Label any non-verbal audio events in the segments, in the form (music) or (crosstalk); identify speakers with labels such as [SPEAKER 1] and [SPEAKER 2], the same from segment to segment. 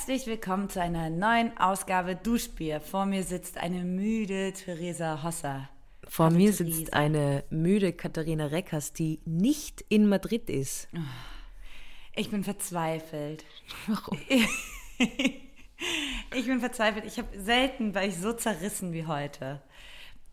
[SPEAKER 1] Herzlich willkommen zu einer neuen Ausgabe Duschbier. Vor mir sitzt eine müde Theresa Hosser.
[SPEAKER 2] Vor Hallo mir Theresa. sitzt eine müde Katharina Reckers, die nicht in Madrid ist.
[SPEAKER 1] Ich bin verzweifelt.
[SPEAKER 2] Warum? (laughs)
[SPEAKER 1] Ich bin verzweifelt. Ich habe selten, war ich so zerrissen wie heute.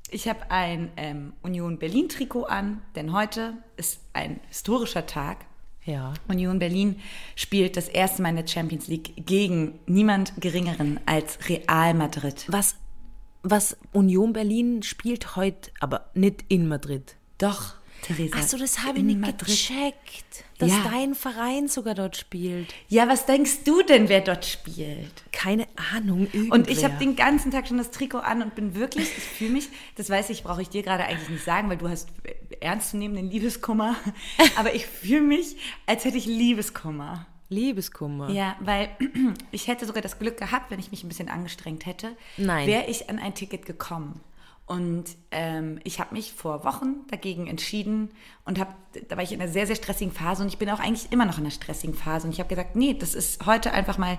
[SPEAKER 1] Ich habe ein ähm, Union Berlin Trikot an, denn heute ist ein historischer Tag.
[SPEAKER 2] Ja.
[SPEAKER 1] Union Berlin spielt das erste Mal in der Champions League gegen niemand Geringeren als Real Madrid.
[SPEAKER 2] Was, was Union Berlin spielt heute, aber nicht in Madrid.
[SPEAKER 1] Doch. Theresa.
[SPEAKER 2] Achso, das habe ich nicht Madrid. gecheckt, dass ja. dein Verein sogar dort spielt.
[SPEAKER 1] Ja, was denkst du denn, wer dort spielt?
[SPEAKER 2] Keine Ahnung.
[SPEAKER 1] Irgendwer. Und ich habe den ganzen Tag schon das Trikot an und bin wirklich, ich fühle mich, das weiß ich, brauche ich dir gerade eigentlich nicht sagen, weil du hast ernstzunehmenden Liebeskummer. (laughs) Aber ich fühle mich, als hätte ich Liebeskummer.
[SPEAKER 2] Liebeskummer.
[SPEAKER 1] Ja, weil (clears throat) ich hätte sogar das Glück gehabt, wenn ich mich ein bisschen angestrengt hätte, wäre ich an ein Ticket gekommen. Und ähm, ich habe mich vor Wochen dagegen entschieden und habe, da war ich in einer sehr, sehr stressigen Phase und ich bin auch eigentlich immer noch in einer stressigen Phase. Und ich habe gesagt, nee, das ist heute einfach mal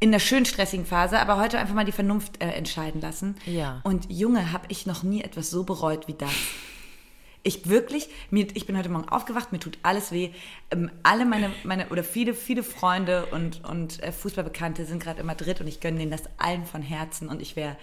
[SPEAKER 1] in einer schön stressigen Phase, aber heute einfach mal die Vernunft äh, entscheiden lassen.
[SPEAKER 2] Ja.
[SPEAKER 1] Und Junge, habe ich noch nie etwas so bereut wie das. Ich wirklich, mir, ich bin heute Morgen aufgewacht, mir tut alles weh. Ähm, alle meine, meine, oder viele, viele Freunde und, und äh, Fußballbekannte sind gerade in Madrid und ich gönne denen das allen von Herzen und ich wäre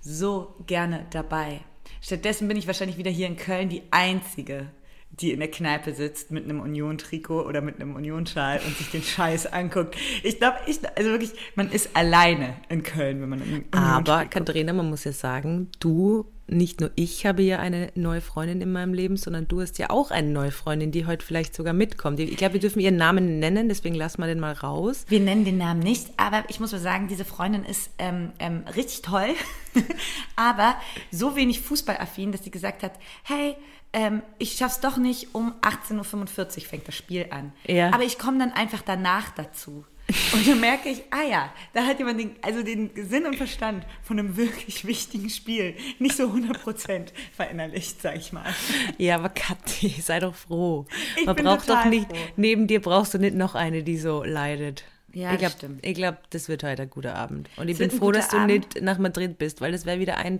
[SPEAKER 1] so gerne dabei. Stattdessen bin ich wahrscheinlich wieder hier in Köln die Einzige, die in der Kneipe sitzt mit einem Union-Trikot oder mit einem Union-Schal und sich den Scheiß anguckt. Ich glaube, ich, also wirklich, man ist alleine in Köln, wenn man
[SPEAKER 2] Union Aber Katharina, man muss ja sagen, du nicht nur ich habe ja eine neue Freundin in meinem Leben, sondern du hast ja auch eine neue Freundin, die heute vielleicht sogar mitkommt. Ich glaube, wir dürfen ihren Namen nennen, deswegen lassen wir den mal raus.
[SPEAKER 1] Wir nennen den Namen nicht, aber ich muss mal sagen, diese Freundin ist ähm, ähm, richtig toll, (laughs) aber so wenig fußballaffin, dass sie gesagt hat, hey, ähm, ich schaff's doch nicht, um 18.45 Uhr fängt das Spiel an.
[SPEAKER 2] Ja.
[SPEAKER 1] Aber ich komme dann einfach danach dazu. Und dann merke ich, ah ja, da hat jemand den, also den Sinn und Verstand von einem wirklich wichtigen Spiel nicht so 100% verinnerlicht, sag ich mal.
[SPEAKER 2] Ja, aber Kathi, sei doch froh. Ich Man braucht doch nicht, froh. neben dir brauchst du nicht noch eine, die so leidet.
[SPEAKER 1] Ja,
[SPEAKER 2] ich glaub,
[SPEAKER 1] stimmt.
[SPEAKER 2] Ich glaube, das wird heute ein guter Abend. Und ich das bin froh, dass du Abend. nicht nach Madrid bist, weil das wäre wieder ein.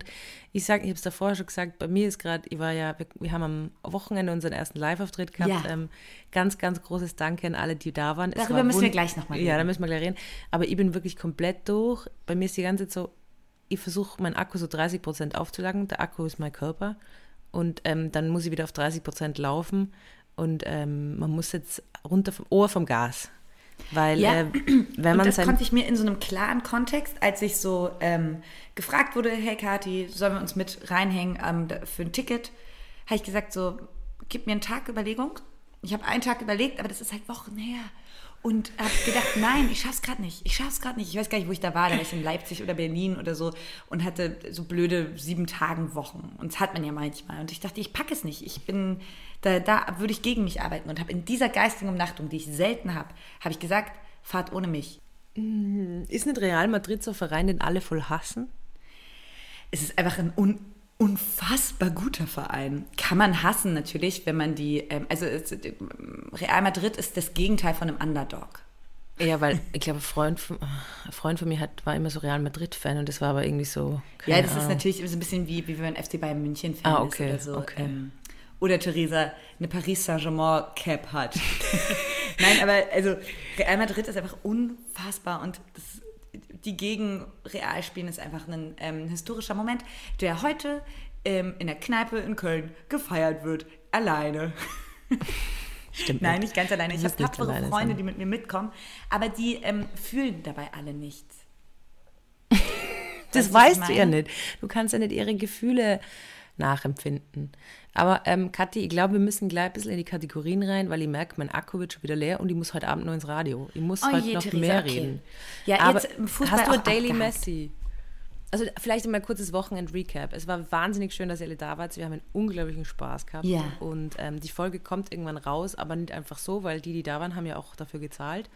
[SPEAKER 2] Ich sag, ich habe es davor schon gesagt, bei mir ist gerade, ich war ja, wir, wir, haben am Wochenende unseren ersten Live-Auftritt gehabt. Ja. Ähm, ganz, ganz großes Danke an alle, die da waren.
[SPEAKER 1] Darüber war müssen wir gleich nochmal
[SPEAKER 2] reden. Ja, da müssen wir gleich reden. Aber ich bin wirklich komplett durch. Bei mir ist die ganze Zeit so, ich versuche meinen Akku so 30 Prozent aufzuladen. Der Akku ist mein Körper. Und ähm, dann muss ich wieder auf 30 Prozent laufen. Und ähm, man muss jetzt runter vom Ohr vom Gas. Weil ja. äh, wenn man
[SPEAKER 1] und das konnte ich mir in so einem klaren Kontext, als ich so ähm, gefragt wurde, hey Kathi, sollen wir uns mit reinhängen ähm, für ein Ticket, habe ich gesagt so, gib mir einen Tag Überlegung. Ich habe einen Tag überlegt, aber das ist halt Wochen her. Und habe gedacht, nein, ich schaff's gerade nicht. Ich schaff's gerade nicht. Ich weiß gar nicht, wo ich da war. Da war ich in Leipzig oder Berlin oder so und hatte so blöde sieben Tagen Wochen. Und das hat man ja manchmal. Und ich dachte, ich packe es nicht. Ich bin, da, da würde ich gegen mich arbeiten. Und habe in dieser geistigen Umnachtung, die ich selten habe, habe ich gesagt, fahrt ohne mich.
[SPEAKER 2] Mm, ist nicht Real Madrid so ein Verein, den alle voll hassen?
[SPEAKER 1] Es ist einfach ein un unfassbar guter Verein. Kann man hassen natürlich, wenn man die, ähm, also es, Real Madrid ist das Gegenteil von einem Underdog.
[SPEAKER 2] Ja, weil ich glaube, Freund, von, ein Freund von mir hat, war immer so Real Madrid-Fan und das war aber irgendwie so.
[SPEAKER 1] Ja, das Ahnung. ist natürlich so ein bisschen wie, wie wenn man FC Bayern München-Fan
[SPEAKER 2] ah, okay,
[SPEAKER 1] ist oder
[SPEAKER 2] so. Okay. Ähm,
[SPEAKER 1] oder Theresa eine Paris Saint-Germain-Cap hat. (laughs) Nein, aber also Real Madrid ist einfach unfassbar und das die gegen Real spielen, ist einfach ein ähm, historischer Moment, der heute ähm, in der Kneipe in Köln gefeiert wird. Alleine. (laughs)
[SPEAKER 2] Stimmt.
[SPEAKER 1] Nein, nicht ganz alleine. Ich habe tapfere Freunde, sein. die mit mir mitkommen, aber die ähm, fühlen dabei alle nichts. (laughs)
[SPEAKER 2] das weißt du ja nicht. Du kannst ja nicht ihre Gefühle nachempfinden. Aber ähm, Kathi, ich glaube, wir müssen gleich ein bisschen in die Kategorien rein, weil ich merke, mein Akku wird schon wieder leer und ich muss heute Abend noch ins Radio. Ich muss oh heute je, noch Theresa, mehr okay. reden.
[SPEAKER 1] Ja,
[SPEAKER 2] Aber
[SPEAKER 1] jetzt Fußball
[SPEAKER 2] hast du ein Daily abgehakt. Messi? Also vielleicht mal ein kurzes Wochenend-Recap. Es war wahnsinnig schön, dass ihr alle da wart. Wir haben einen unglaublichen Spaß gehabt.
[SPEAKER 1] Ja.
[SPEAKER 2] Und ähm, die Folge kommt irgendwann raus, aber nicht einfach so, weil die, die da waren, haben ja auch dafür gezahlt.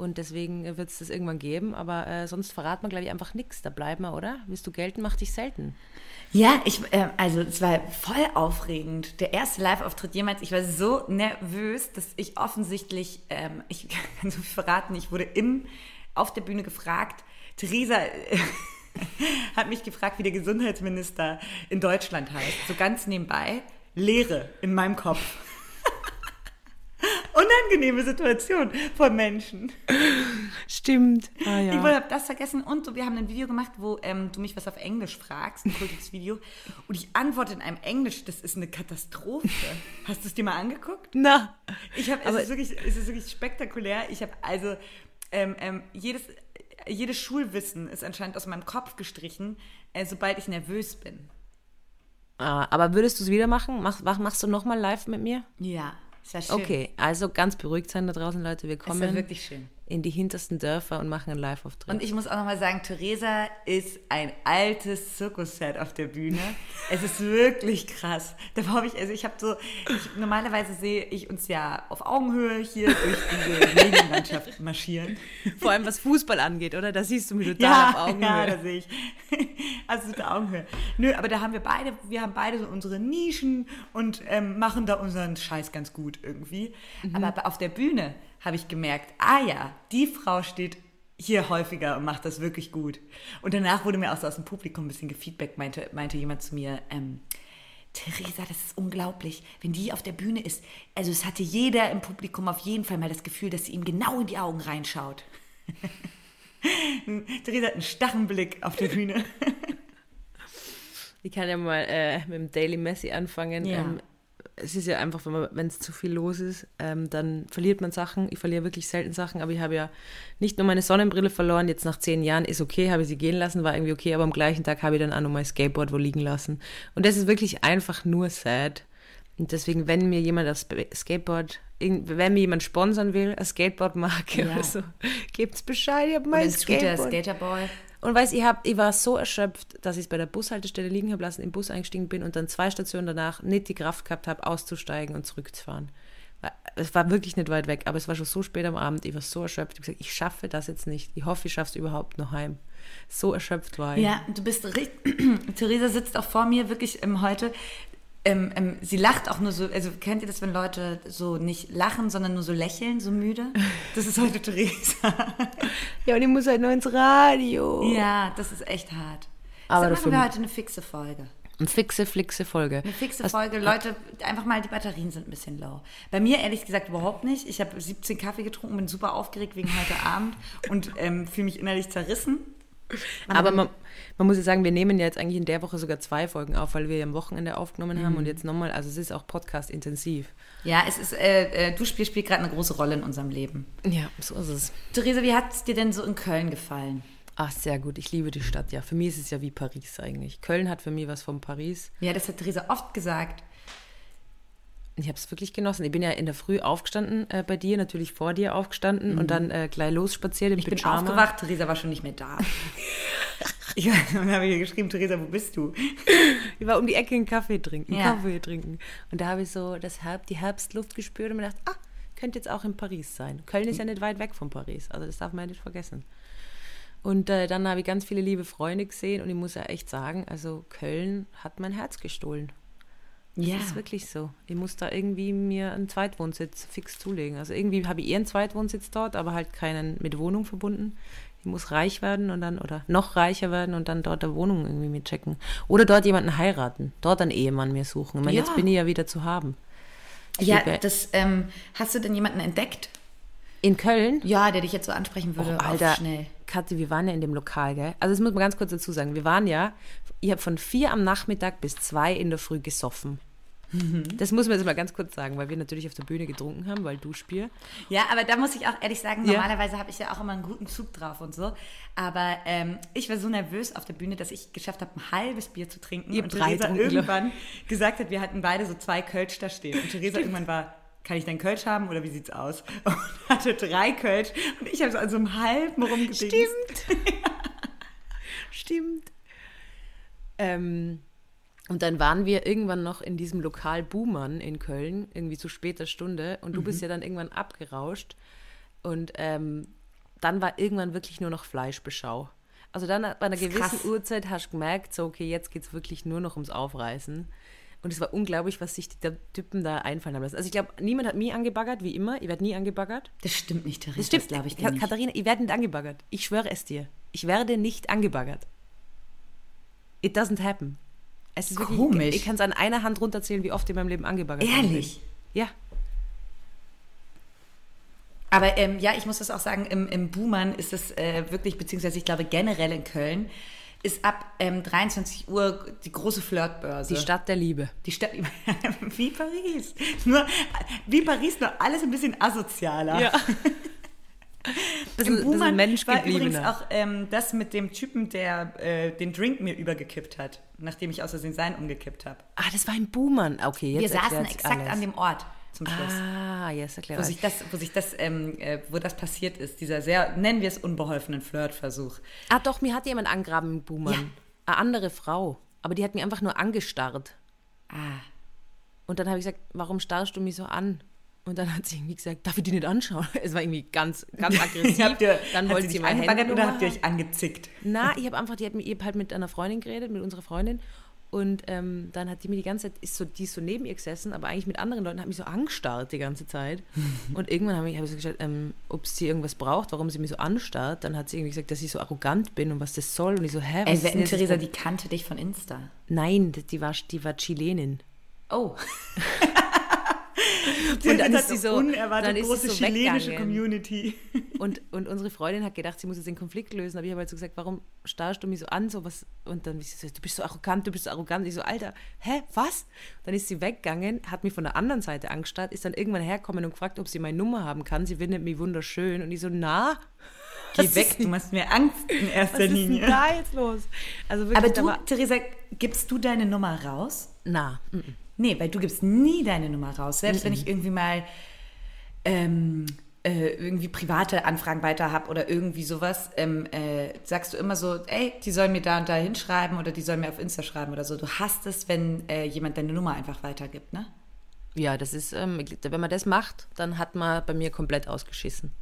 [SPEAKER 2] Und deswegen wird es das irgendwann geben. Aber äh, sonst verraten wir, glaube ich, einfach nichts. Da bleiben wir, oder? Willst du gelten, mach dich selten.
[SPEAKER 1] Ja, ich, äh, also es war voll aufregend. Der erste Live-Auftritt jemals. Ich war so nervös, dass ich offensichtlich, ähm, ich (laughs) kann so viel verraten, ich wurde im auf der Bühne gefragt, Theresa (laughs) hat mich gefragt, wie der Gesundheitsminister in Deutschland heißt. So ganz nebenbei. Leere in meinem Kopf. Unangenehme Situation von Menschen.
[SPEAKER 2] Stimmt. Ah, ja.
[SPEAKER 1] Ich habe das vergessen und wir haben ein Video gemacht, wo ähm, du mich was auf Englisch fragst, ein kultiges Video, und ich antworte in einem Englisch, das ist eine Katastrophe. Hast du es dir mal angeguckt?
[SPEAKER 2] Na.
[SPEAKER 1] Ich habe, es, ist wirklich, es ist wirklich spektakulär. Ich habe also ähm, ähm, jedes, jedes Schulwissen ist anscheinend aus meinem Kopf gestrichen, äh, sobald ich nervös bin.
[SPEAKER 2] Ah, aber würdest du es wieder machen? Mach, mach, machst du nochmal live mit mir?
[SPEAKER 1] Ja.
[SPEAKER 2] Okay, also ganz beruhigt sein da draußen, Leute. Wir kommen
[SPEAKER 1] ja wirklich schön.
[SPEAKER 2] In die hintersten Dörfer und machen einen Live-Auftritt.
[SPEAKER 1] Und ich muss auch nochmal sagen, Theresa ist ein altes Zirkusset auf der Bühne. (laughs) Es ist wirklich krass. Da habe ich, also ich habe so, ich, normalerweise sehe ich uns ja auf Augenhöhe hier (laughs) durch diese Medienlandschaft marschieren.
[SPEAKER 2] Vor allem was Fußball angeht, oder? Da siehst du mich total
[SPEAKER 1] Ja,
[SPEAKER 2] auf Augenhöhe.
[SPEAKER 1] ja, da sehe ich. (laughs) Also auf Augenhöhe. Nö, aber da haben wir beide, wir haben beide so unsere Nischen und ähm, machen da unseren Scheiß ganz gut irgendwie.
[SPEAKER 2] Mhm.
[SPEAKER 1] Aber auf der Bühne habe ich gemerkt, ah ja, die Frau steht hier häufiger und macht das wirklich gut. Und danach wurde mir auch so aus dem Publikum ein bisschen gefeedback, meinte, meinte jemand zu mir, ähm, Theresa, das ist unglaublich, wenn die auf der Bühne ist. Also es hatte jeder im Publikum auf jeden Fall mal das Gefühl, dass sie ihm genau in die Augen reinschaut. (laughs) Theresa hat einen starren Blick auf der Bühne. (laughs)
[SPEAKER 2] Ich kann ja mal äh, mit dem Daily Messi anfangen.
[SPEAKER 1] Ja.
[SPEAKER 2] Ähm, es ist ja einfach, wenn es zu viel los ist, ähm, dann verliert man Sachen. Ich verliere wirklich selten Sachen, aber ich habe ja nicht nur meine Sonnenbrille verloren. Jetzt nach zehn Jahren ist okay, habe ich sie gehen lassen, war irgendwie okay, aber am gleichen Tag habe ich dann auch noch mein Skateboard wo liegen lassen. Und das ist wirklich einfach nur sad. Und deswegen, wenn mir jemand das Skateboard, wenn mir jemand sponsern will, eine Skateboardmarke
[SPEAKER 1] Ja.
[SPEAKER 2] oder so, (laughs) gebt's Bescheid, ich habe mein
[SPEAKER 1] ein Scooter,
[SPEAKER 2] Skateboard.
[SPEAKER 1] Skaterboy.
[SPEAKER 2] Und weiß, ich, hab, ich war so erschöpft, dass ich es bei der Bushaltestelle liegen habe lassen, im Bus eingestiegen bin und dann zwei Stationen danach nicht die Kraft gehabt habe, auszusteigen und zurückzufahren. Es war wirklich nicht weit weg, aber es war schon so spät am Abend, ich war so erschöpft. Ich habe gesagt, ich schaffe das jetzt nicht. Ich hoffe, ich schaffe es überhaupt noch heim. So erschöpft war ich.
[SPEAKER 1] Ja, du bist richtig. (clears throat) Theresa sitzt auch vor mir wirklich ähm, heute. Ähm, ähm, sie lacht auch nur so, also kennt ihr das, wenn Leute so nicht lachen, sondern nur so lächeln, so müde? Das ist heute Theresa. (laughs)
[SPEAKER 2] Ja, und ich muss halt nur ins Radio.
[SPEAKER 1] ja, das ist echt hart.
[SPEAKER 2] Aber
[SPEAKER 1] Aber machen wir heute eine fixe Folge.
[SPEAKER 2] Eine fixe, flixe Folge.
[SPEAKER 1] Eine fixe
[SPEAKER 2] Was-
[SPEAKER 1] Folge, Leute, einfach mal, die Batterien sind ein bisschen low. Bei mir ehrlich gesagt überhaupt nicht. Ich habe 17 Kaffee getrunken, bin super aufgeregt wegen heute Abend und ähm, fühle mich innerlich zerrissen.
[SPEAKER 2] Aber man, man muss ja sagen, wir nehmen ja jetzt eigentlich in der Woche sogar zwei Folgen auf, weil wir ja am Wochenende aufgenommen haben und jetzt nochmal, also es ist auch Podcast-intensiv.
[SPEAKER 1] Ja, es ist, äh, äh, Duschspiel spielt gerade eine große Rolle in unserem Leben.
[SPEAKER 2] Ja, so ist es.
[SPEAKER 1] Theresa, wie hat es dir denn so in Köln gefallen?
[SPEAKER 2] Ach, sehr gut. Ich liebe die Stadt, ja. Für mich ist es ja wie Paris eigentlich. Köln hat für mich was von Paris.
[SPEAKER 1] Ja, das hat Theresa oft gesagt.
[SPEAKER 2] Ich habe es wirklich genossen. Ich bin ja in der Früh aufgestanden äh, bei dir, natürlich vor dir aufgestanden und dann äh, gleich losspaziert im
[SPEAKER 1] Ich bin
[SPEAKER 2] Pyjama.
[SPEAKER 1] aufgewacht, Theresa war schon nicht mehr da. (laughs) ich dann habe ich geschrieben, Theresa, wo bist du?
[SPEAKER 2] Ich war um die Ecke einen Kaffee trinken,
[SPEAKER 1] Ja.
[SPEAKER 2] Kaffee trinken. Und da habe ich so das Herb, die Herbstluft gespürt und mir gedacht, ah, könnte jetzt auch in Paris sein. Köln ist ja nicht weit weg von Paris, also das darf man ja nicht vergessen. Und äh, dann habe ich ganz viele liebe Freunde gesehen und ich muss ja echt sagen, also Köln hat mein Herz gestohlen. Das
[SPEAKER 1] Ja.
[SPEAKER 2] ist wirklich so. Ich muss da irgendwie mir einen Zweitwohnsitz fix zulegen. Also irgendwie habe ich eher einen Zweitwohnsitz dort, aber halt keinen mit Wohnung verbunden. Ich muss reich werden und dann, oder noch reicher werden und dann dort eine Wohnung irgendwie mitchecken. Oder dort jemanden heiraten, dort einen Ehemann mir suchen. Ich meine,
[SPEAKER 1] Ja.
[SPEAKER 2] jetzt bin ich ja wieder zu haben. Ich
[SPEAKER 1] Ja, das, ähm, hast du denn jemanden entdeckt?
[SPEAKER 2] in Köln?
[SPEAKER 1] Ja, der dich jetzt so ansprechen würde,
[SPEAKER 2] Oh, Alter,
[SPEAKER 1] schnell.
[SPEAKER 2] Kathi, wir waren ja in dem Lokal, gell? Also das muss man ganz kurz dazu sagen. Wir waren ja, ich habe von vier am Nachmittag bis zwei in der Früh gesoffen.
[SPEAKER 1] Mhm.
[SPEAKER 2] Das muss man jetzt mal ganz kurz sagen, weil wir natürlich auf der Bühne getrunken haben, weil Duschbier.
[SPEAKER 1] Ja, aber da muss ich auch ehrlich sagen,
[SPEAKER 2] Ja.
[SPEAKER 1] normalerweise habe ich ja auch immer einen guten Zug drauf und so. Aber ähm, ich war so nervös auf der Bühne, dass ich geschafft habe, ein halbes Bier zu trinken.
[SPEAKER 2] Ihr
[SPEAKER 1] und Theresa irgendwann gesagt hat, wir hatten beide so zwei Kölsch da stehen. Und Theresa irgendwann war, kann ich dein Kölsch haben oder wie sieht's aus? Und hatte drei Kölsch und ich habe so an so einem halben rumgedingst. (laughs)
[SPEAKER 2] Stimmt. Ähm, und dann waren wir irgendwann noch in diesem Lokal Buhmann in Köln, irgendwie zu später Stunde. Und du bist ja dann irgendwann abgerauscht. Und ähm, dann war irgendwann wirklich nur noch Fleischbeschau. Also dann bei einer gewissen
[SPEAKER 1] krass.
[SPEAKER 2] Uhrzeit hast du gemerkt, so okay, jetzt geht es wirklich nur noch ums Aufreißen. Und es war unglaublich, was sich die der Typen da einfallen haben lassen. Also ich glaube, niemand hat mich angebaggert, wie immer. Ich werde nie angebaggert.
[SPEAKER 1] Das stimmt nicht, Theresa.
[SPEAKER 2] Das stimmt,
[SPEAKER 1] glaube ich
[SPEAKER 2] Ka-
[SPEAKER 1] nicht.
[SPEAKER 2] Katharina, ich werde nicht angebaggert. Ich schwöre es dir. Ich werde nicht angebaggert. It doesn't happen. Es ist wirklich,
[SPEAKER 1] Komisch.
[SPEAKER 2] Ich kann es an einer Hand runterzählen, wie oft in meinem Leben angebaggert worden bin.
[SPEAKER 1] Ehrlich?
[SPEAKER 2] Ja.
[SPEAKER 1] Aber ähm, ja, ich muss das auch sagen, im, im Buhmann ist es äh, wirklich, beziehungsweise ich glaube generell in Köln, ist ab ähm, 23 Uhr die große Flirtbörse.
[SPEAKER 2] Die Stadt der Liebe.
[SPEAKER 1] Die Stadt (laughs) wie Paris. Nur wie Paris, nur alles ein bisschen asozialer.
[SPEAKER 2] Ja. (laughs) bisschen,
[SPEAKER 1] Im Buhmann
[SPEAKER 2] Mensch
[SPEAKER 1] war übrigens auch ähm, das mit dem Typen, der äh, den Drink mir übergekippt hat, nachdem ich aus Versehen sein umgekippt habe.
[SPEAKER 2] Ah, das war ein Buhmann. Okay, jetzt
[SPEAKER 1] Wir saßen exakt
[SPEAKER 2] alles.
[SPEAKER 1] an dem Ort zum Schluss.
[SPEAKER 2] Ah, jetzt erklärt
[SPEAKER 1] Wo sich das, wo sich das, ähm, äh, wo das passiert ist, dieser sehr, nennen wir es unbeholfenen Flirtversuch.
[SPEAKER 2] Ah, doch, mir hat jemand angraben im Buhmann.
[SPEAKER 1] Ja.
[SPEAKER 2] Eine andere Frau. Aber die hat mich einfach nur angestarrt.
[SPEAKER 1] Ah,
[SPEAKER 2] Und dann habe ich gesagt, warum starrst du mich so an? Und dann hat sie irgendwie gesagt, darf ich die nicht anschauen? (laughs) Es war irgendwie ganz, ganz (laughs) aggressiv.
[SPEAKER 1] habt ihr,
[SPEAKER 2] dann wollte
[SPEAKER 1] sie
[SPEAKER 2] sie Handynummer
[SPEAKER 1] oder habt ihr euch angezickt?
[SPEAKER 2] Na, (laughs) ich habe einfach, die hat mit, ich hab halt mit einer Freundin geredet, mit unserer Freundin. Und ähm, dann hat die mir die ganze Zeit, ist so, die ist so neben ihr gesessen, aber eigentlich mit anderen Leuten, hat mich so angestarrt die ganze Zeit. Und irgendwann habe ich, hab ich so gesagt, ähm, ob sie irgendwas braucht, warum sie mich so anstarrt. Dann hat sie irgendwie gesagt, dass ich so arrogant bin und was das soll. Und ich so, hä, was
[SPEAKER 1] Ey,
[SPEAKER 2] ist
[SPEAKER 1] Theresa, die kannte dich von Insta.
[SPEAKER 2] Nein, die war, die war Chilenin.
[SPEAKER 1] Oh.
[SPEAKER 2] Und dann ist sie so,
[SPEAKER 1] unerwartet
[SPEAKER 2] dann ist
[SPEAKER 1] große
[SPEAKER 2] so
[SPEAKER 1] chilenische
[SPEAKER 2] weggegangen.
[SPEAKER 1] Community. (laughs)
[SPEAKER 2] Und, und unsere Freundin hat gedacht, sie muss jetzt den Konflikt lösen. Aber ich habe halt so gesagt, warum starrst du mich so an? So was? Und dann ist sie so, du bist so arrogant, du bist so arrogant. Ich so, Alter, hä, was? Dann ist sie weggegangen, hat mich von der anderen Seite angestarrt, ist dann irgendwann hergekommen und gefragt, ob sie meine Nummer haben kann. Sie findet mich wunderschön. Und ich so, na,
[SPEAKER 1] Geh
[SPEAKER 2] was
[SPEAKER 1] weg, du machst mir Angst in (laughs)
[SPEAKER 2] was
[SPEAKER 1] erster
[SPEAKER 2] ist denn
[SPEAKER 1] Linie.
[SPEAKER 2] da jetzt los? Also wirklich,
[SPEAKER 1] Aber du, Theresa, gibst du deine Nummer raus?
[SPEAKER 2] na, mm, mm.
[SPEAKER 1] Nee, weil du gibst nie deine Nummer raus. Selbst wenn ich irgendwie mal ähm, äh, irgendwie private Anfragen weiter habe oder irgendwie sowas, ähm, äh, sagst du immer so, ey, die sollen mir da und da hinschreiben oder die sollen mir auf Insta schreiben oder so. Du hast es, wenn äh, jemand deine Nummer einfach weitergibt, ne?
[SPEAKER 2] ja, das ist, ähm, wenn man das macht, dann hat man bei mir komplett ausgeschissen.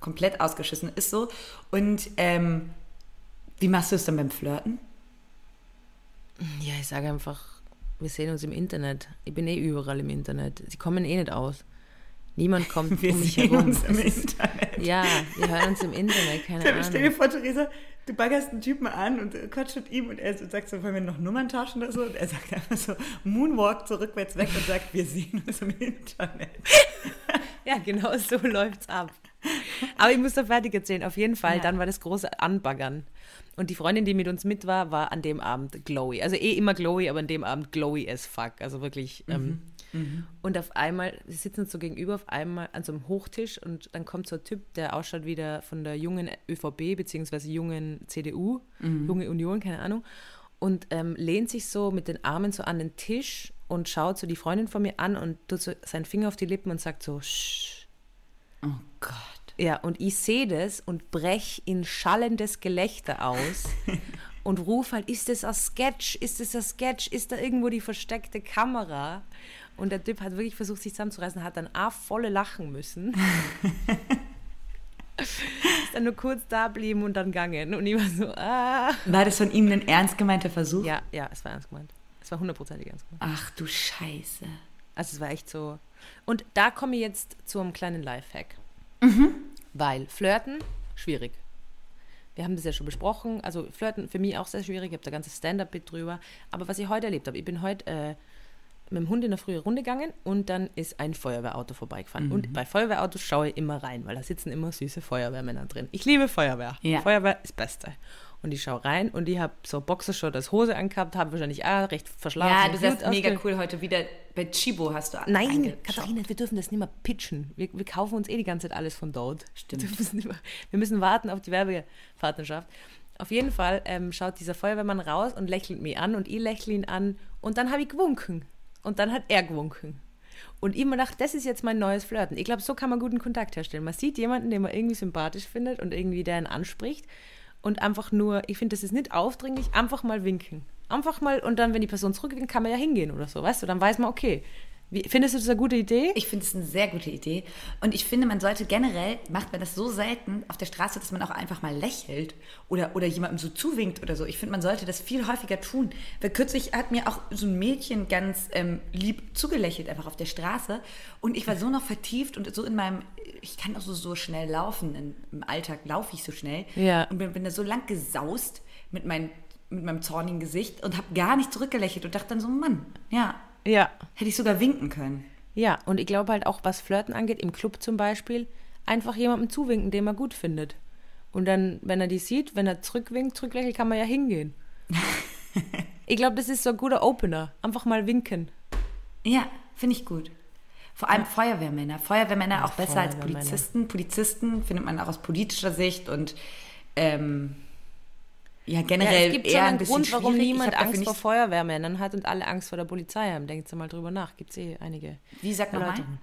[SPEAKER 1] Komplett ausgeschissen ist so. Und ähm, wie machst du es dann beim Flirten?
[SPEAKER 2] Ja, ich sage einfach, wir sehen uns im Internet. Ich bin eh überall im Internet. Sie kommen eh nicht aus. Niemand (laughs) kommt
[SPEAKER 1] Wir
[SPEAKER 2] um mich
[SPEAKER 1] sehen
[SPEAKER 2] herum.
[SPEAKER 1] uns im
[SPEAKER 2] Es ist-
[SPEAKER 1] Internet.
[SPEAKER 2] Ja, wir hören uns im Internet, keine
[SPEAKER 1] Stell dir
[SPEAKER 2] Ahnung.
[SPEAKER 1] vor, Theresa, du baggerst einen Typen an und quatscht mit ihm und er sagt so, wollen wir noch Nummern tauschen oder so? Und er sagt einfach so, Moonwalk so rückwärts weg und sagt, wir sehen uns im Internet.
[SPEAKER 2] Ja, genau so (laughs) läuft's ab. Aber ich muss da fertig erzählen. Auf jeden Fall,
[SPEAKER 1] Ja.
[SPEAKER 2] dann war das große Anbaggern. Und die Freundin, die mit uns mit war, war an dem Abend glowy. Also eh immer glowy, aber an dem Abend glowy as fuck. Also wirklich. Ähm, Und auf einmal, sie sitzen uns so gegenüber, auf einmal an so einem Hochtisch und dann kommt so ein Typ, der ausschaut wie der von der jungen ÖVP, beziehungsweise jungen CDU, junge Union, keine Ahnung. Und ähm, lehnt sich so mit den Armen so an den Tisch und schaut so die Freundin von mir an und tut so seinen Finger auf die Lippen und sagt so, Shh. Ja, und ich sehe das und brech in schallendes Gelächter aus (laughs) und rufe halt, ist das ein Sketch? Ist das ein Sketch? Ist da irgendwo die versteckte Kamera? Und der Typ hat wirklich versucht, sich zusammenzureißen, hat dann A, volle lachen müssen. (laughs) ist dann nur kurz da blieben und dann gangen. Und ich war so, ah.
[SPEAKER 1] War das von ihm ein ernst gemeinter Versuch?
[SPEAKER 2] Ja, ja, es war ernst gemeint. Es war hundertprozentig ernst gemeint.
[SPEAKER 1] Ach du Scheiße.
[SPEAKER 2] Also es war echt so. Und da komme ich jetzt zu einem kleinen Lifehack. Weil Flirten, schwierig. Wir haben das ja schon besprochen. Also Flirten für mich auch sehr schwierig. Ich habe da ganzes Stand-up-Bit drüber. Aber was ich heute erlebt habe, ich bin heute äh, mit dem Hund in eine frühe Runde gegangen und dann ist ein Feuerwehrauto vorbeigefahren. Und bei Feuerwehrautos schaue ich immer rein, weil da sitzen immer süße Feuerwehrmänner drin. Ich liebe Feuerwehr.
[SPEAKER 1] Ja.
[SPEAKER 2] Feuerwehr ist das Beste. Und ich schaue rein und ich habe so Boxershort als Hose angehabt, habe wahrscheinlich auch recht verschlafen.
[SPEAKER 1] Ja, du
[SPEAKER 2] Hut
[SPEAKER 1] sahst mega cool heute wieder. Bei Chibo hast du
[SPEAKER 2] Nein. Katharina, wir dürfen das nicht mehr pitchen. Wir, wir kaufen uns eh die ganze Zeit alles von dort.
[SPEAKER 1] Stimmt.
[SPEAKER 2] Wir wir müssen warten auf die Werbepartnerschaft. Auf jeden Fall ähm, schaut dieser Feuerwehrmann raus und lächelt mich an und ich lächle ihn an und dann habe ich gewunken. Und dann hat er gewunken. Und ich mir gedacht, das ist jetzt mein neues Flirten. Ich glaube, so kann man guten Kontakt herstellen. Man sieht jemanden, den man irgendwie sympathisch findet und irgendwie der ihn anspricht und einfach nur, ich finde, das ist nicht aufdringlich, einfach mal winken. Einfach mal, und dann, wenn die Person zurückwinkt, kann man ja hingehen oder so, weißt du? Dann weiß man, okay, Wie, findest du das eine gute Idee?
[SPEAKER 1] Ich finde es eine sehr gute Idee. Und ich finde, man sollte generell, macht man das so selten auf der Straße, dass man auch einfach mal lächelt oder, oder jemandem so zuwinkt oder so. Ich finde, man sollte das viel häufiger tun. Weil kürzlich hat mir auch so ein Mädchen ganz ähm, lieb zugelächelt, einfach auf der Straße. Und ich war so noch vertieft und so in meinem, ich kann auch so, so schnell laufen. In, Im Alltag laufe ich so schnell.
[SPEAKER 2] Ja.
[SPEAKER 1] Und bin, bin da so lang gesaust mit, mein, mit meinem zornigen Gesicht und habe gar nicht zurückgelächelt und dachte dann so, Mann, ja,
[SPEAKER 2] Ja.
[SPEAKER 1] hätte ich sogar winken können.
[SPEAKER 2] Ja, und ich glaube halt auch, was Flirten angeht, im Club zum Beispiel, einfach jemandem zuwinken, den man gut findet. Und dann, wenn er die sieht, wenn er zurückwinkt, zurücklächelt, kann man ja hingehen. (laughs) ich glaube, das ist so ein guter Opener. Einfach mal winken.
[SPEAKER 1] Ja, finde ich gut. Vor allem Feuerwehrmänner. Feuerwehrmänner auch besser als. Polizisten. Polizisten findet man auch aus politischer Sicht und ähm, ja,
[SPEAKER 2] Ja,
[SPEAKER 1] generell
[SPEAKER 2] es gibt schon
[SPEAKER 1] ein
[SPEAKER 2] einen Grund, warum
[SPEAKER 1] schwierig.
[SPEAKER 2] Niemand Angst vor Feuerwehrmännern hat und alle Angst vor der Polizei haben. Denkt mal drüber nach. Gibt es eh einige
[SPEAKER 1] Wie sagt nochmal?
[SPEAKER 2] Erläuterungen.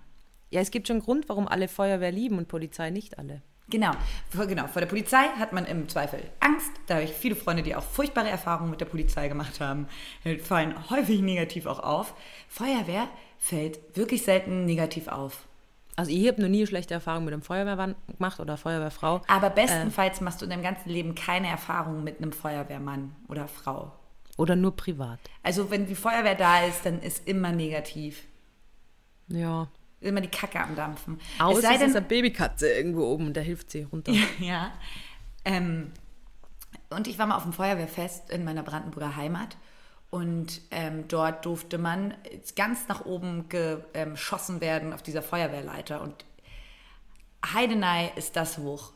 [SPEAKER 2] Ja, es gibt schon einen Grund, warum alle Feuerwehr lieben und Polizei nicht alle.
[SPEAKER 1] Genau. Vor, genau. Vor der Polizei hat man im Zweifel Angst. Da habe ich viele Freunde, die auch furchtbare Erfahrungen mit der Polizei gemacht haben. Die fallen häufig negativ auch auf. Feuerwehr fällt wirklich selten negativ auf.
[SPEAKER 2] Also ich habe noch nie schlechte Erfahrungen mit einem Feuerwehrmann gemacht oder Feuerwehrfrau.
[SPEAKER 1] Aber bestenfalls machst du in deinem ganzen Leben keine Erfahrung mit einem Feuerwehrmann oder Frau.
[SPEAKER 2] Oder nur privat.
[SPEAKER 1] Also wenn die Feuerwehr da ist, dann ist immer negativ.
[SPEAKER 2] Ja.
[SPEAKER 1] Immer die Kacke am Dampfen.
[SPEAKER 2] Außer
[SPEAKER 1] es sei
[SPEAKER 2] es
[SPEAKER 1] denn,
[SPEAKER 2] ist eine Babykatze irgendwo oben, da hilft sie runter. (laughs)
[SPEAKER 1] ja. Ähm, und ich war mal auf dem Feuerwehrfest in meiner Brandenburger Heimat. Und ähm, dort durfte man ganz nach oben geschossen werden auf dieser Feuerwehrleiter. Und Heidenei ist das hoch.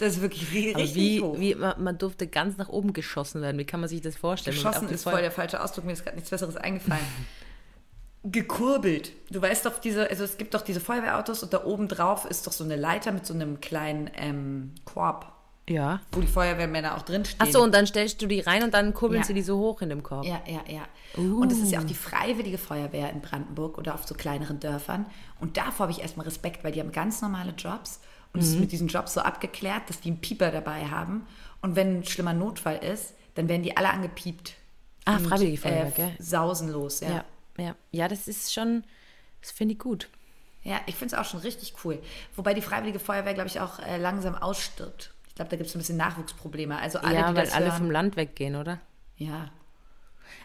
[SPEAKER 1] Das ist wirklich ri-
[SPEAKER 2] Aber
[SPEAKER 1] richtig
[SPEAKER 2] wie,
[SPEAKER 1] hoch.
[SPEAKER 2] wie man, man durfte ganz nach oben geschossen werden. Wie kann man sich das vorstellen?
[SPEAKER 1] Geschossen ist voll der falsche Ausdruck, mir ist gerade nichts Besseres eingefallen. (laughs) Gekurbelt. Du weißt doch, diese, also es gibt doch diese Feuerwehrautos und da oben drauf ist doch so eine Leiter mit so einem kleinen ähm, Korb,
[SPEAKER 2] Ja.
[SPEAKER 1] wo die Feuerwehrmänner auch drinstehen.
[SPEAKER 2] Achso, und dann stellst du die rein und dann kurbeln
[SPEAKER 1] Ja.
[SPEAKER 2] sie die so hoch in dem Korb.
[SPEAKER 1] Ja, ja, ja. Und es ist ja auch die freiwillige Feuerwehr in Brandenburg oder auf so kleineren Dörfern. Und davor habe ich erstmal Respekt, weil die haben ganz normale Jobs. Und es ist mit diesen Jobs so abgeklärt, dass die einen Pieper dabei haben. Und wenn ein schlimmer Notfall ist, dann werden die alle angepiept.
[SPEAKER 2] Ah, Freiwillige Feuerwehr,
[SPEAKER 1] äh,
[SPEAKER 2] gell?
[SPEAKER 1] Sausen los, ja.
[SPEAKER 2] Ja, ja. Ja, das ist schon, das finde ich gut.
[SPEAKER 1] Ja, ich finde es auch schon richtig cool. Wobei die Freiwillige Feuerwehr, glaube ich, auch äh, langsam ausstirbt. Ich glaube, da gibt es ein bisschen Nachwuchsprobleme. Also alle,
[SPEAKER 2] ja,
[SPEAKER 1] die
[SPEAKER 2] weil alle
[SPEAKER 1] hören,
[SPEAKER 2] vom Land weggehen, oder?
[SPEAKER 1] Ja.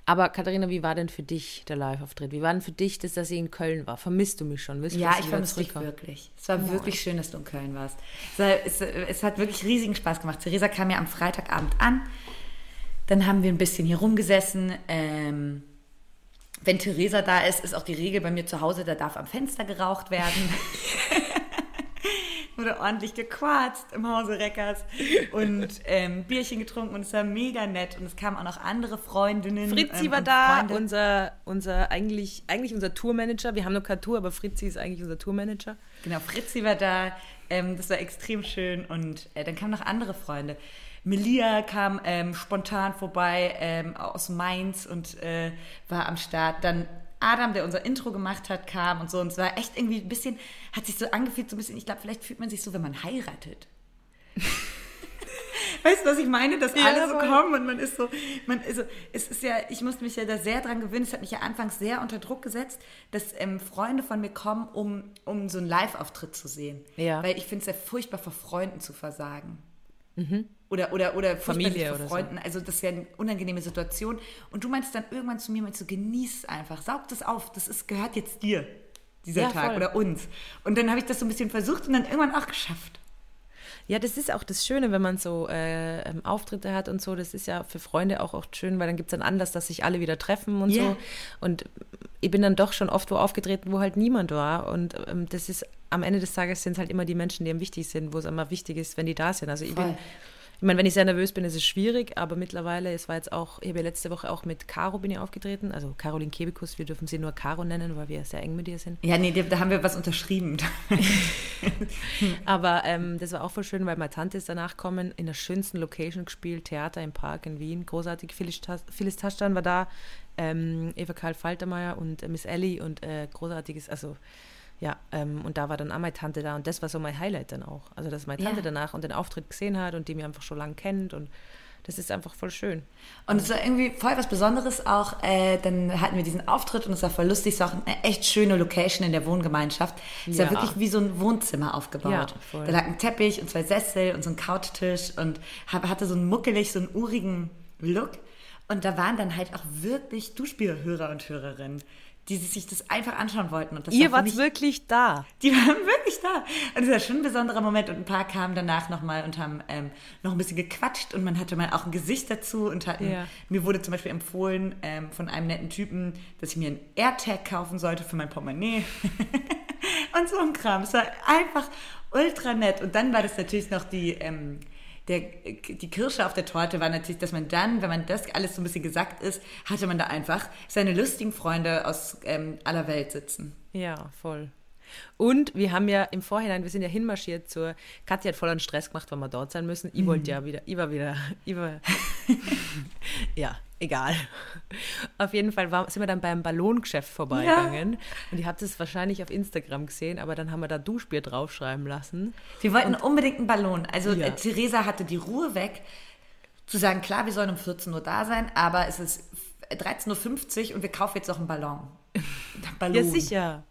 [SPEAKER 2] Aber Katharina, wie war denn für dich der Live-Auftritt? Wie war denn für dich, dass das in Köln war? Vermisst du mich schon? Willst
[SPEAKER 1] Ja,
[SPEAKER 2] dass
[SPEAKER 1] ich vermisse dich wirklich. Es war wirklich schön, dass du in Köln warst. Es, war, es, es hat wirklich riesigen Spaß gemacht. Theresa kam ja am Freitagabend an. Dann haben wir ein bisschen hier rumgesessen. Ähm, wenn Theresa da ist, ist auch die Regel bei mir zu Hause, da darf am Fenster geraucht werden. (laughs) Wurde ordentlich gequarzt im Hause Reckers und (laughs) ähm, Bierchen getrunken und es war mega nett. Und es kamen auch noch andere Freundinnen.
[SPEAKER 2] Fritzi
[SPEAKER 1] ähm,
[SPEAKER 2] war da,
[SPEAKER 1] Freunde.
[SPEAKER 2] unser, unser eigentlich, eigentlich unser Tourmanager. Wir haben noch keine Tour, aber Fritzi ist eigentlich unser Tourmanager.
[SPEAKER 1] Genau, Fritzi war da. Ähm, das war extrem schön. Und äh, dann kamen noch andere Freunde. Melia kam ähm, spontan vorbei ähm, aus Mainz und äh, war am Start. Dann Adam, der unser Intro gemacht hat, kam und so. Und es war echt irgendwie ein bisschen, hat sich so angefühlt, so ein bisschen, ich glaube, vielleicht fühlt man sich so, wenn man heiratet. (laughs) Weißt du, was ich meine? Dass
[SPEAKER 2] Ja,
[SPEAKER 1] alle so kommen und man ist so, man ist so, es ist ja, ich musste mich ja da sehr dran gewöhnen, es hat mich ja anfangs sehr unter Druck gesetzt, dass ähm, Freunde von mir kommen, um, um so einen Live-Auftritt zu sehen.
[SPEAKER 2] Ja.
[SPEAKER 1] Weil ich finde es ja furchtbar, vor Freunden zu versagen. Oder, oder, oder furchtbar
[SPEAKER 2] Familie oder so.
[SPEAKER 1] Freunden. Also das ja eine unangenehme Situation. Und du meinst dann irgendwann zu mir, meinst du, genieß einfach, saug das auf, das ist, gehört jetzt dir, dieser
[SPEAKER 2] Ja,
[SPEAKER 1] Tag
[SPEAKER 2] voll.
[SPEAKER 1] oder uns. Und dann habe ich das so ein bisschen versucht und dann irgendwann auch geschafft.
[SPEAKER 2] Ja, das ist auch das Schöne, wenn man so äh, ähm, Auftritte hat und so. Das ist ja für Freunde auch oft schön, weil dann gibt es einen Anlass, dass sich alle wieder treffen und
[SPEAKER 1] Ja.
[SPEAKER 2] so. Und ich bin dann doch schon oft wo aufgetreten, wo halt niemand war. Und ähm, das ist am Ende des Tages sind es halt immer die Menschen, die am wichtig sind, wo es immer wichtig ist, wenn die da sind. Also ich bin,
[SPEAKER 1] Voll.
[SPEAKER 2] ich meine, wenn ich sehr nervös bin, ist es schwierig, aber mittlerweile, es war jetzt auch, ich habe ja letzte Woche auch mit Caro bin ich aufgetreten, also Caroline Kebekus, wir dürfen sie nur Caro nennen, weil wir sehr eng mit ihr sind.
[SPEAKER 1] Ja, nee, da haben wir was unterschrieben. (laughs)
[SPEAKER 2] Aber ähm, das war auch voll schön, weil meine Tante ist danach kommen, in der schönsten Location gespielt, Theater im Park in Wien. Großartig. Phyllis, Tas Phyllis Taschtan war da, ähm, Eva Karl Faltermeier und äh, Miss Ellie und äh, großartiges, also ja, ähm, und da war dann auch meine Tante da und das war so mein Highlight dann auch. Also, dass meine Tante
[SPEAKER 1] Ja.
[SPEAKER 2] danach und den Auftritt gesehen hat und die mir einfach schon lange kennt und Das ist einfach voll schön.
[SPEAKER 1] Und es war irgendwie voll was Besonderes auch. Äh, dann hatten wir diesen Auftritt und es war voll lustig. Es war auch eine echt schöne Location in der Wohngemeinschaft. Es
[SPEAKER 2] Ja.
[SPEAKER 1] war wirklich wie so ein Wohnzimmer aufgebaut.
[SPEAKER 2] Ja, voll.
[SPEAKER 1] Da lag ein Teppich und zwei Sessel und so ein Couchtisch und hatte so einen muckelig, so einen urigen Look. Und da waren dann halt auch wirklich Duschbierhörer und Hörerinnen, die sich das einfach anschauen wollten. Und das
[SPEAKER 2] Ihr
[SPEAKER 1] war
[SPEAKER 2] wart wirklich da.
[SPEAKER 1] die waren (laughs) wirklich da. Und das war schon ein besonderer Moment. Und ein paar kamen danach nochmal und haben ähm, noch ein bisschen gequatscht. Und man hatte mal auch ein Gesicht dazu. Und hatten,
[SPEAKER 2] Ja.
[SPEAKER 1] mir wurde zum Beispiel empfohlen ähm, von einem netten Typen, dass ich mir einen AirTag kaufen sollte für mein Portemonnaie. (laughs) und so ein Kram. Es war einfach ultra nett. Und dann war das natürlich noch die... Ähm, der, die Kirsche auf der Torte war natürlich, dass man dann, wenn man das alles so ein bisschen gesagt ist, hatte man da einfach seine lustigen Freunde aus ähm, aller Welt sitzen.
[SPEAKER 2] Ja, voll. Und wir haben ja im Vorhinein, wir sind ja hinmarschiert zur, Katja hat voll einen Stress gemacht, weil wir dort sein müssen. Ich wollte ja wieder, ich war wieder, (laughs) ich war, (laughs) ja, egal. (laughs) Auf jeden Fall war, sind wir dann beim Ballongeschäft vorbeigegangen. Und ihr habt es wahrscheinlich auf Instagram gesehen, aber dann haben wir da Duschbier draufschreiben lassen.
[SPEAKER 1] Wir wollten unbedingt einen Ballon. Also
[SPEAKER 2] Ja.
[SPEAKER 1] äh, Theresa hatte die Ruhe weg, zu sagen, klar, wir sollen um 14 Uhr da sein, aber es ist 13.50 Uhr und wir kaufen jetzt noch einen Ballon. (laughs) Ballon.
[SPEAKER 2] Ja, sicher.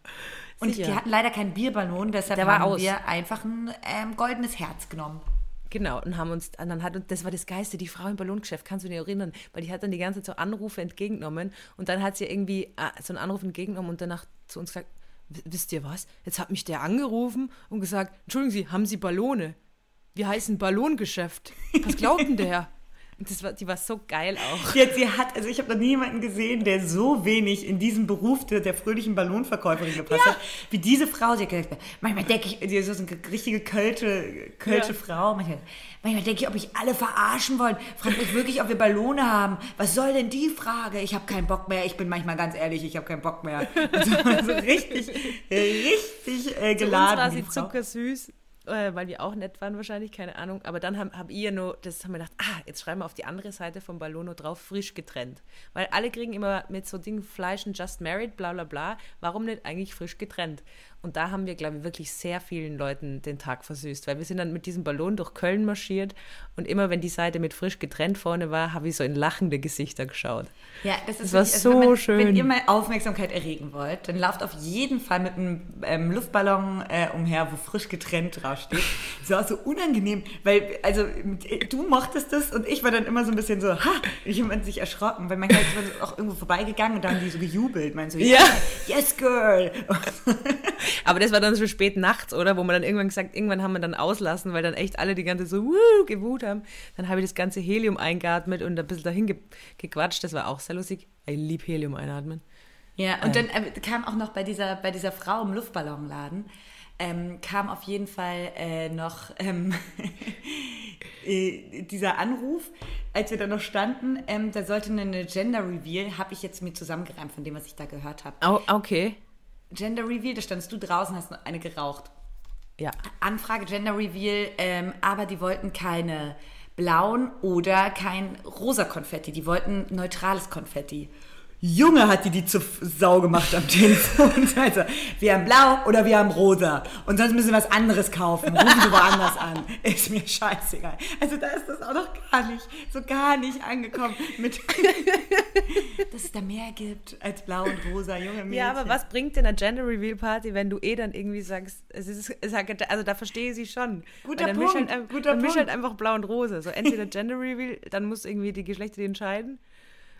[SPEAKER 1] Und
[SPEAKER 2] sicher.
[SPEAKER 1] die hatten leider keinen Bierballon, deshalb
[SPEAKER 2] Der war
[SPEAKER 1] haben wir einfach ein ähm, goldenes Herz genommen.
[SPEAKER 2] Genau, und haben uns, und dann hat, und das war das Geiste, die Frau im Ballongeschäft, kannst du dich erinnern, weil die hat dann die ganze Zeit so Anrufe entgegengenommen und dann hat sie irgendwie äh, so einen Anruf entgegengenommen und danach zu uns gesagt, "W- wisst ihr was, jetzt hat mich der angerufen und gesagt, entschuldigen Sie, haben Sie Ballone? Wir heißen Ballongeschäft. Was glaubt denn der? Das war, die war so geil auch.
[SPEAKER 1] Jetzt, sie hat, also ich habe noch niemanden gesehen, der so wenig in diesen Beruf der, der fröhlichen Ballonverkäuferin gepasst hat, wie diese Frau. Sie hat gesagt, manchmal denke ich, die ist so eine richtige Kölsche, Kölsche
[SPEAKER 2] Ja.
[SPEAKER 1] Frau. Manchmal, manchmal denke ich, ob mich alle verarschen wollen. Fragt mich wirklich, ob wir Ballone haben. Was soll denn die Frage? Ich habe keinen Bock mehr. Ich bin manchmal ganz ehrlich, ich habe keinen Bock mehr. Und so, so richtig, richtig äh,
[SPEAKER 2] Zu uns
[SPEAKER 1] geladen.
[SPEAKER 2] war sie zuckersüß, äh, weil wir auch nett waren wahrscheinlich, keine Ahnung. Aber dann haben hab ich ja nur, das haben wir gedacht, ah, jetzt schreiben wir auf die andere Seite vom Ballono drauf, frisch getrennt. Weil alle kriegen immer mit so Dingen Fleisch und Just Married, bla bla bla. Warum nicht eigentlich frisch getrennt? Und da haben wir, glaube ich, wirklich sehr vielen Leuten den Tag versüßt, weil wir sind dann mit diesem Ballon durch Köln marschiert und immer wenn die Seite mit frisch getrennt vorne war, habe ich so in lachende Gesichter geschaut.
[SPEAKER 1] Ja, das ist
[SPEAKER 2] Das war
[SPEAKER 1] wirklich-
[SPEAKER 2] so
[SPEAKER 1] wenn man,
[SPEAKER 2] schön.
[SPEAKER 1] Wenn ihr mal Aufmerksamkeit erregen wollt, dann lauft auf jeden Fall mit einem ähm, Luftballon äh, umher, wo frisch getrennt draufsteht. (laughs) Das war auch so unangenehm, weil, also, du mochtest das und ich war dann immer so ein bisschen so, ha, ich habe sich erschrocken, weil manchmal ist man so auch irgendwo vorbeigegangen und da haben die so gejubelt, meinen so,
[SPEAKER 2] Ja.
[SPEAKER 1] yes, girl. (laughs)
[SPEAKER 2] Aber das war dann schon spät nachts, oder? Wo man dann irgendwann gesagt, irgendwann haben wir dann auslassen, weil dann echt alle die ganze so wuh, gewut haben. Dann habe ich das ganze Helium eingeatmet und ein bisschen dahin ge gequatscht. Das war auch sehr lustig. Ich lieb Helium einatmen.
[SPEAKER 1] Ja, und dann äh, kam auch noch bei dieser, bei dieser Frau im Luftballonladen, ähm, kam auf jeden Fall äh, noch ähm, (laughs) äh, dieser Anruf, als wir da noch standen, ähm, da sollte eine Gender Reveal, habe ich jetzt mir zusammengereimt von dem, was ich da gehört habe.
[SPEAKER 2] Oh, okay.
[SPEAKER 1] Gender Reveal, da standest du draußen, hast eine geraucht.
[SPEAKER 2] Ja.
[SPEAKER 1] Anfrage Gender Reveal, ähm, aber die wollten keine blauen oder kein rosa Konfetti, die wollten neutrales Konfetti. Junge hat die die zur Sau gemacht am Telefon. (laughs) Also, wir haben blau oder wir haben rosa. Und sonst müssen wir was anderes kaufen. Rufen Sie woanders an. (laughs) Ist mir scheißegal. Also da ist das auch noch gar nicht, so gar nicht angekommen mit, (laughs) dass es da mehr gibt als blau und rosa, junge Mädchen.
[SPEAKER 2] Ja, aber was bringt denn eine Gender Reveal Party, wenn du eh dann irgendwie sagst, es ist, also da verstehe ich sie schon.
[SPEAKER 1] Guter
[SPEAKER 2] misch
[SPEAKER 1] Punkt,
[SPEAKER 2] halt,
[SPEAKER 1] guter
[SPEAKER 2] dann misch
[SPEAKER 1] Punkt.
[SPEAKER 2] halt einfach blau und rosa. So entweder Gender Reveal, dann muss irgendwie die Geschlechter die entscheiden.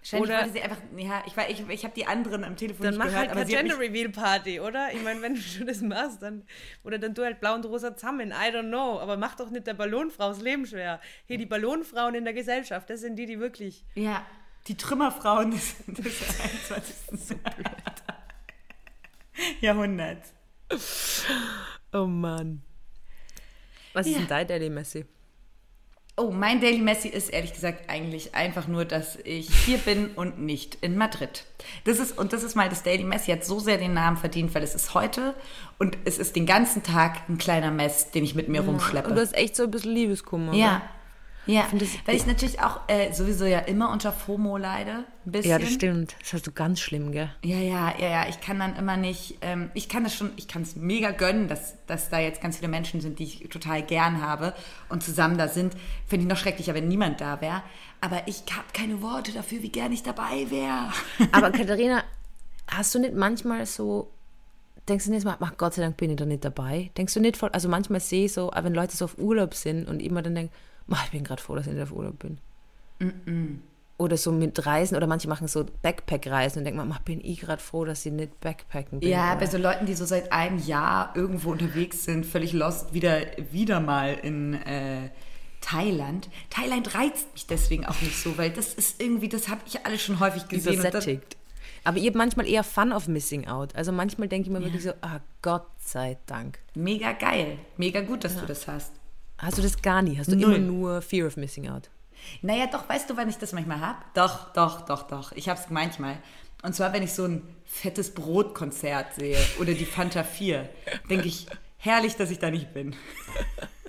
[SPEAKER 1] Wahrscheinlich
[SPEAKER 2] oder-
[SPEAKER 1] wollte sie einfach, ja, ich, war- ich, ich habe die anderen am Telefon
[SPEAKER 2] Dann
[SPEAKER 1] nicht
[SPEAKER 2] mach
[SPEAKER 1] gehört,
[SPEAKER 2] halt keine
[SPEAKER 1] sie hat mich,
[SPEAKER 2] Gender Reveal Party, oder? Ich meine, wenn du schon das machst, dann. Oder dann du halt blau und rosa zusammen. I don't know. Aber mach doch nicht der Ballonfrau das Leben schwer. Hier, die Ballonfrauen in der Gesellschaft, das sind die, die wirklich.
[SPEAKER 1] Ja, die Trümmerfrauen des, des 21. Jahrhunderts.
[SPEAKER 2] Oh Mann. Was ist
[SPEAKER 1] Ja.
[SPEAKER 2] denn dein Daily Messi?
[SPEAKER 1] Oh, mein Daily Messi ist ehrlich gesagt eigentlich einfach nur, dass ich hier bin und nicht in Madrid. Das ist, und das ist mal das Daily Messi, hat so sehr den Namen verdient, weil es ist heute und es ist den ganzen Tag ein kleiner Mess, den ich mit mir rumschleppe.
[SPEAKER 2] Und du hast echt so ein bisschen Liebeskummer.
[SPEAKER 1] ja.
[SPEAKER 2] oder?
[SPEAKER 1] Ja,
[SPEAKER 2] Ich
[SPEAKER 1] weil ich natürlich auch äh, sowieso ja immer unter FOMO leide. Ein bisschen.
[SPEAKER 2] Ja, das stimmt. Das hast du ganz schlimm, gell?
[SPEAKER 1] Ja, ja, ja, ja. Ich kann dann immer nicht, ähm, ich kann das schon, ich kann es mega gönnen, dass, dass da jetzt ganz viele Menschen sind, die ich total gern habe und zusammen da sind. Finde ich noch schrecklicher, wenn niemand da wäre. Aber ich habe keine Worte dafür, wie gern ich dabei wäre. (laughs)
[SPEAKER 2] Aber Katharina, hast du nicht manchmal so, denkst du nicht mal, ach Gott sei Dank bin ich da nicht dabei? Denkst du nicht voll, also manchmal sehe ich so, aber wenn Leute so auf Urlaub sind und immer dann denken, "Mach, ich bin gerade froh, dass ich nicht auf Urlaub bin. Oder so mit Reisen, oder manche machen so Backpack-Reisen und denken, "Mach, bin ich gerade froh, dass ich nicht Backpacken bin.
[SPEAKER 1] Ja,
[SPEAKER 2] oder?
[SPEAKER 1] bei so Leuten, die so seit einem Jahr irgendwo unterwegs sind, völlig lost, wieder, wieder mal in äh, Thailand. Thailand reizt mich deswegen auch nicht so, weil das ist irgendwie, das habe ich alles schon häufig gesehen.
[SPEAKER 2] übersättigt. Aber ihr habt manchmal eher Fun of Missing Out. Also manchmal denke ich mir wirklich so, ah, Gott sei Dank.
[SPEAKER 1] mega geil. Mega gut, dass du das hast.
[SPEAKER 2] Hast du das gar nie? Hast du
[SPEAKER 1] Null.
[SPEAKER 2] immer nur Fear of Missing Out?
[SPEAKER 1] Naja, doch, weißt du, wann ich das manchmal habe? Doch, doch, doch, doch. Ich habe es manchmal. Und zwar, wenn ich so ein fettes Brotkonzert sehe oder die Fanta 4, denke ich, herrlich, dass ich da nicht bin.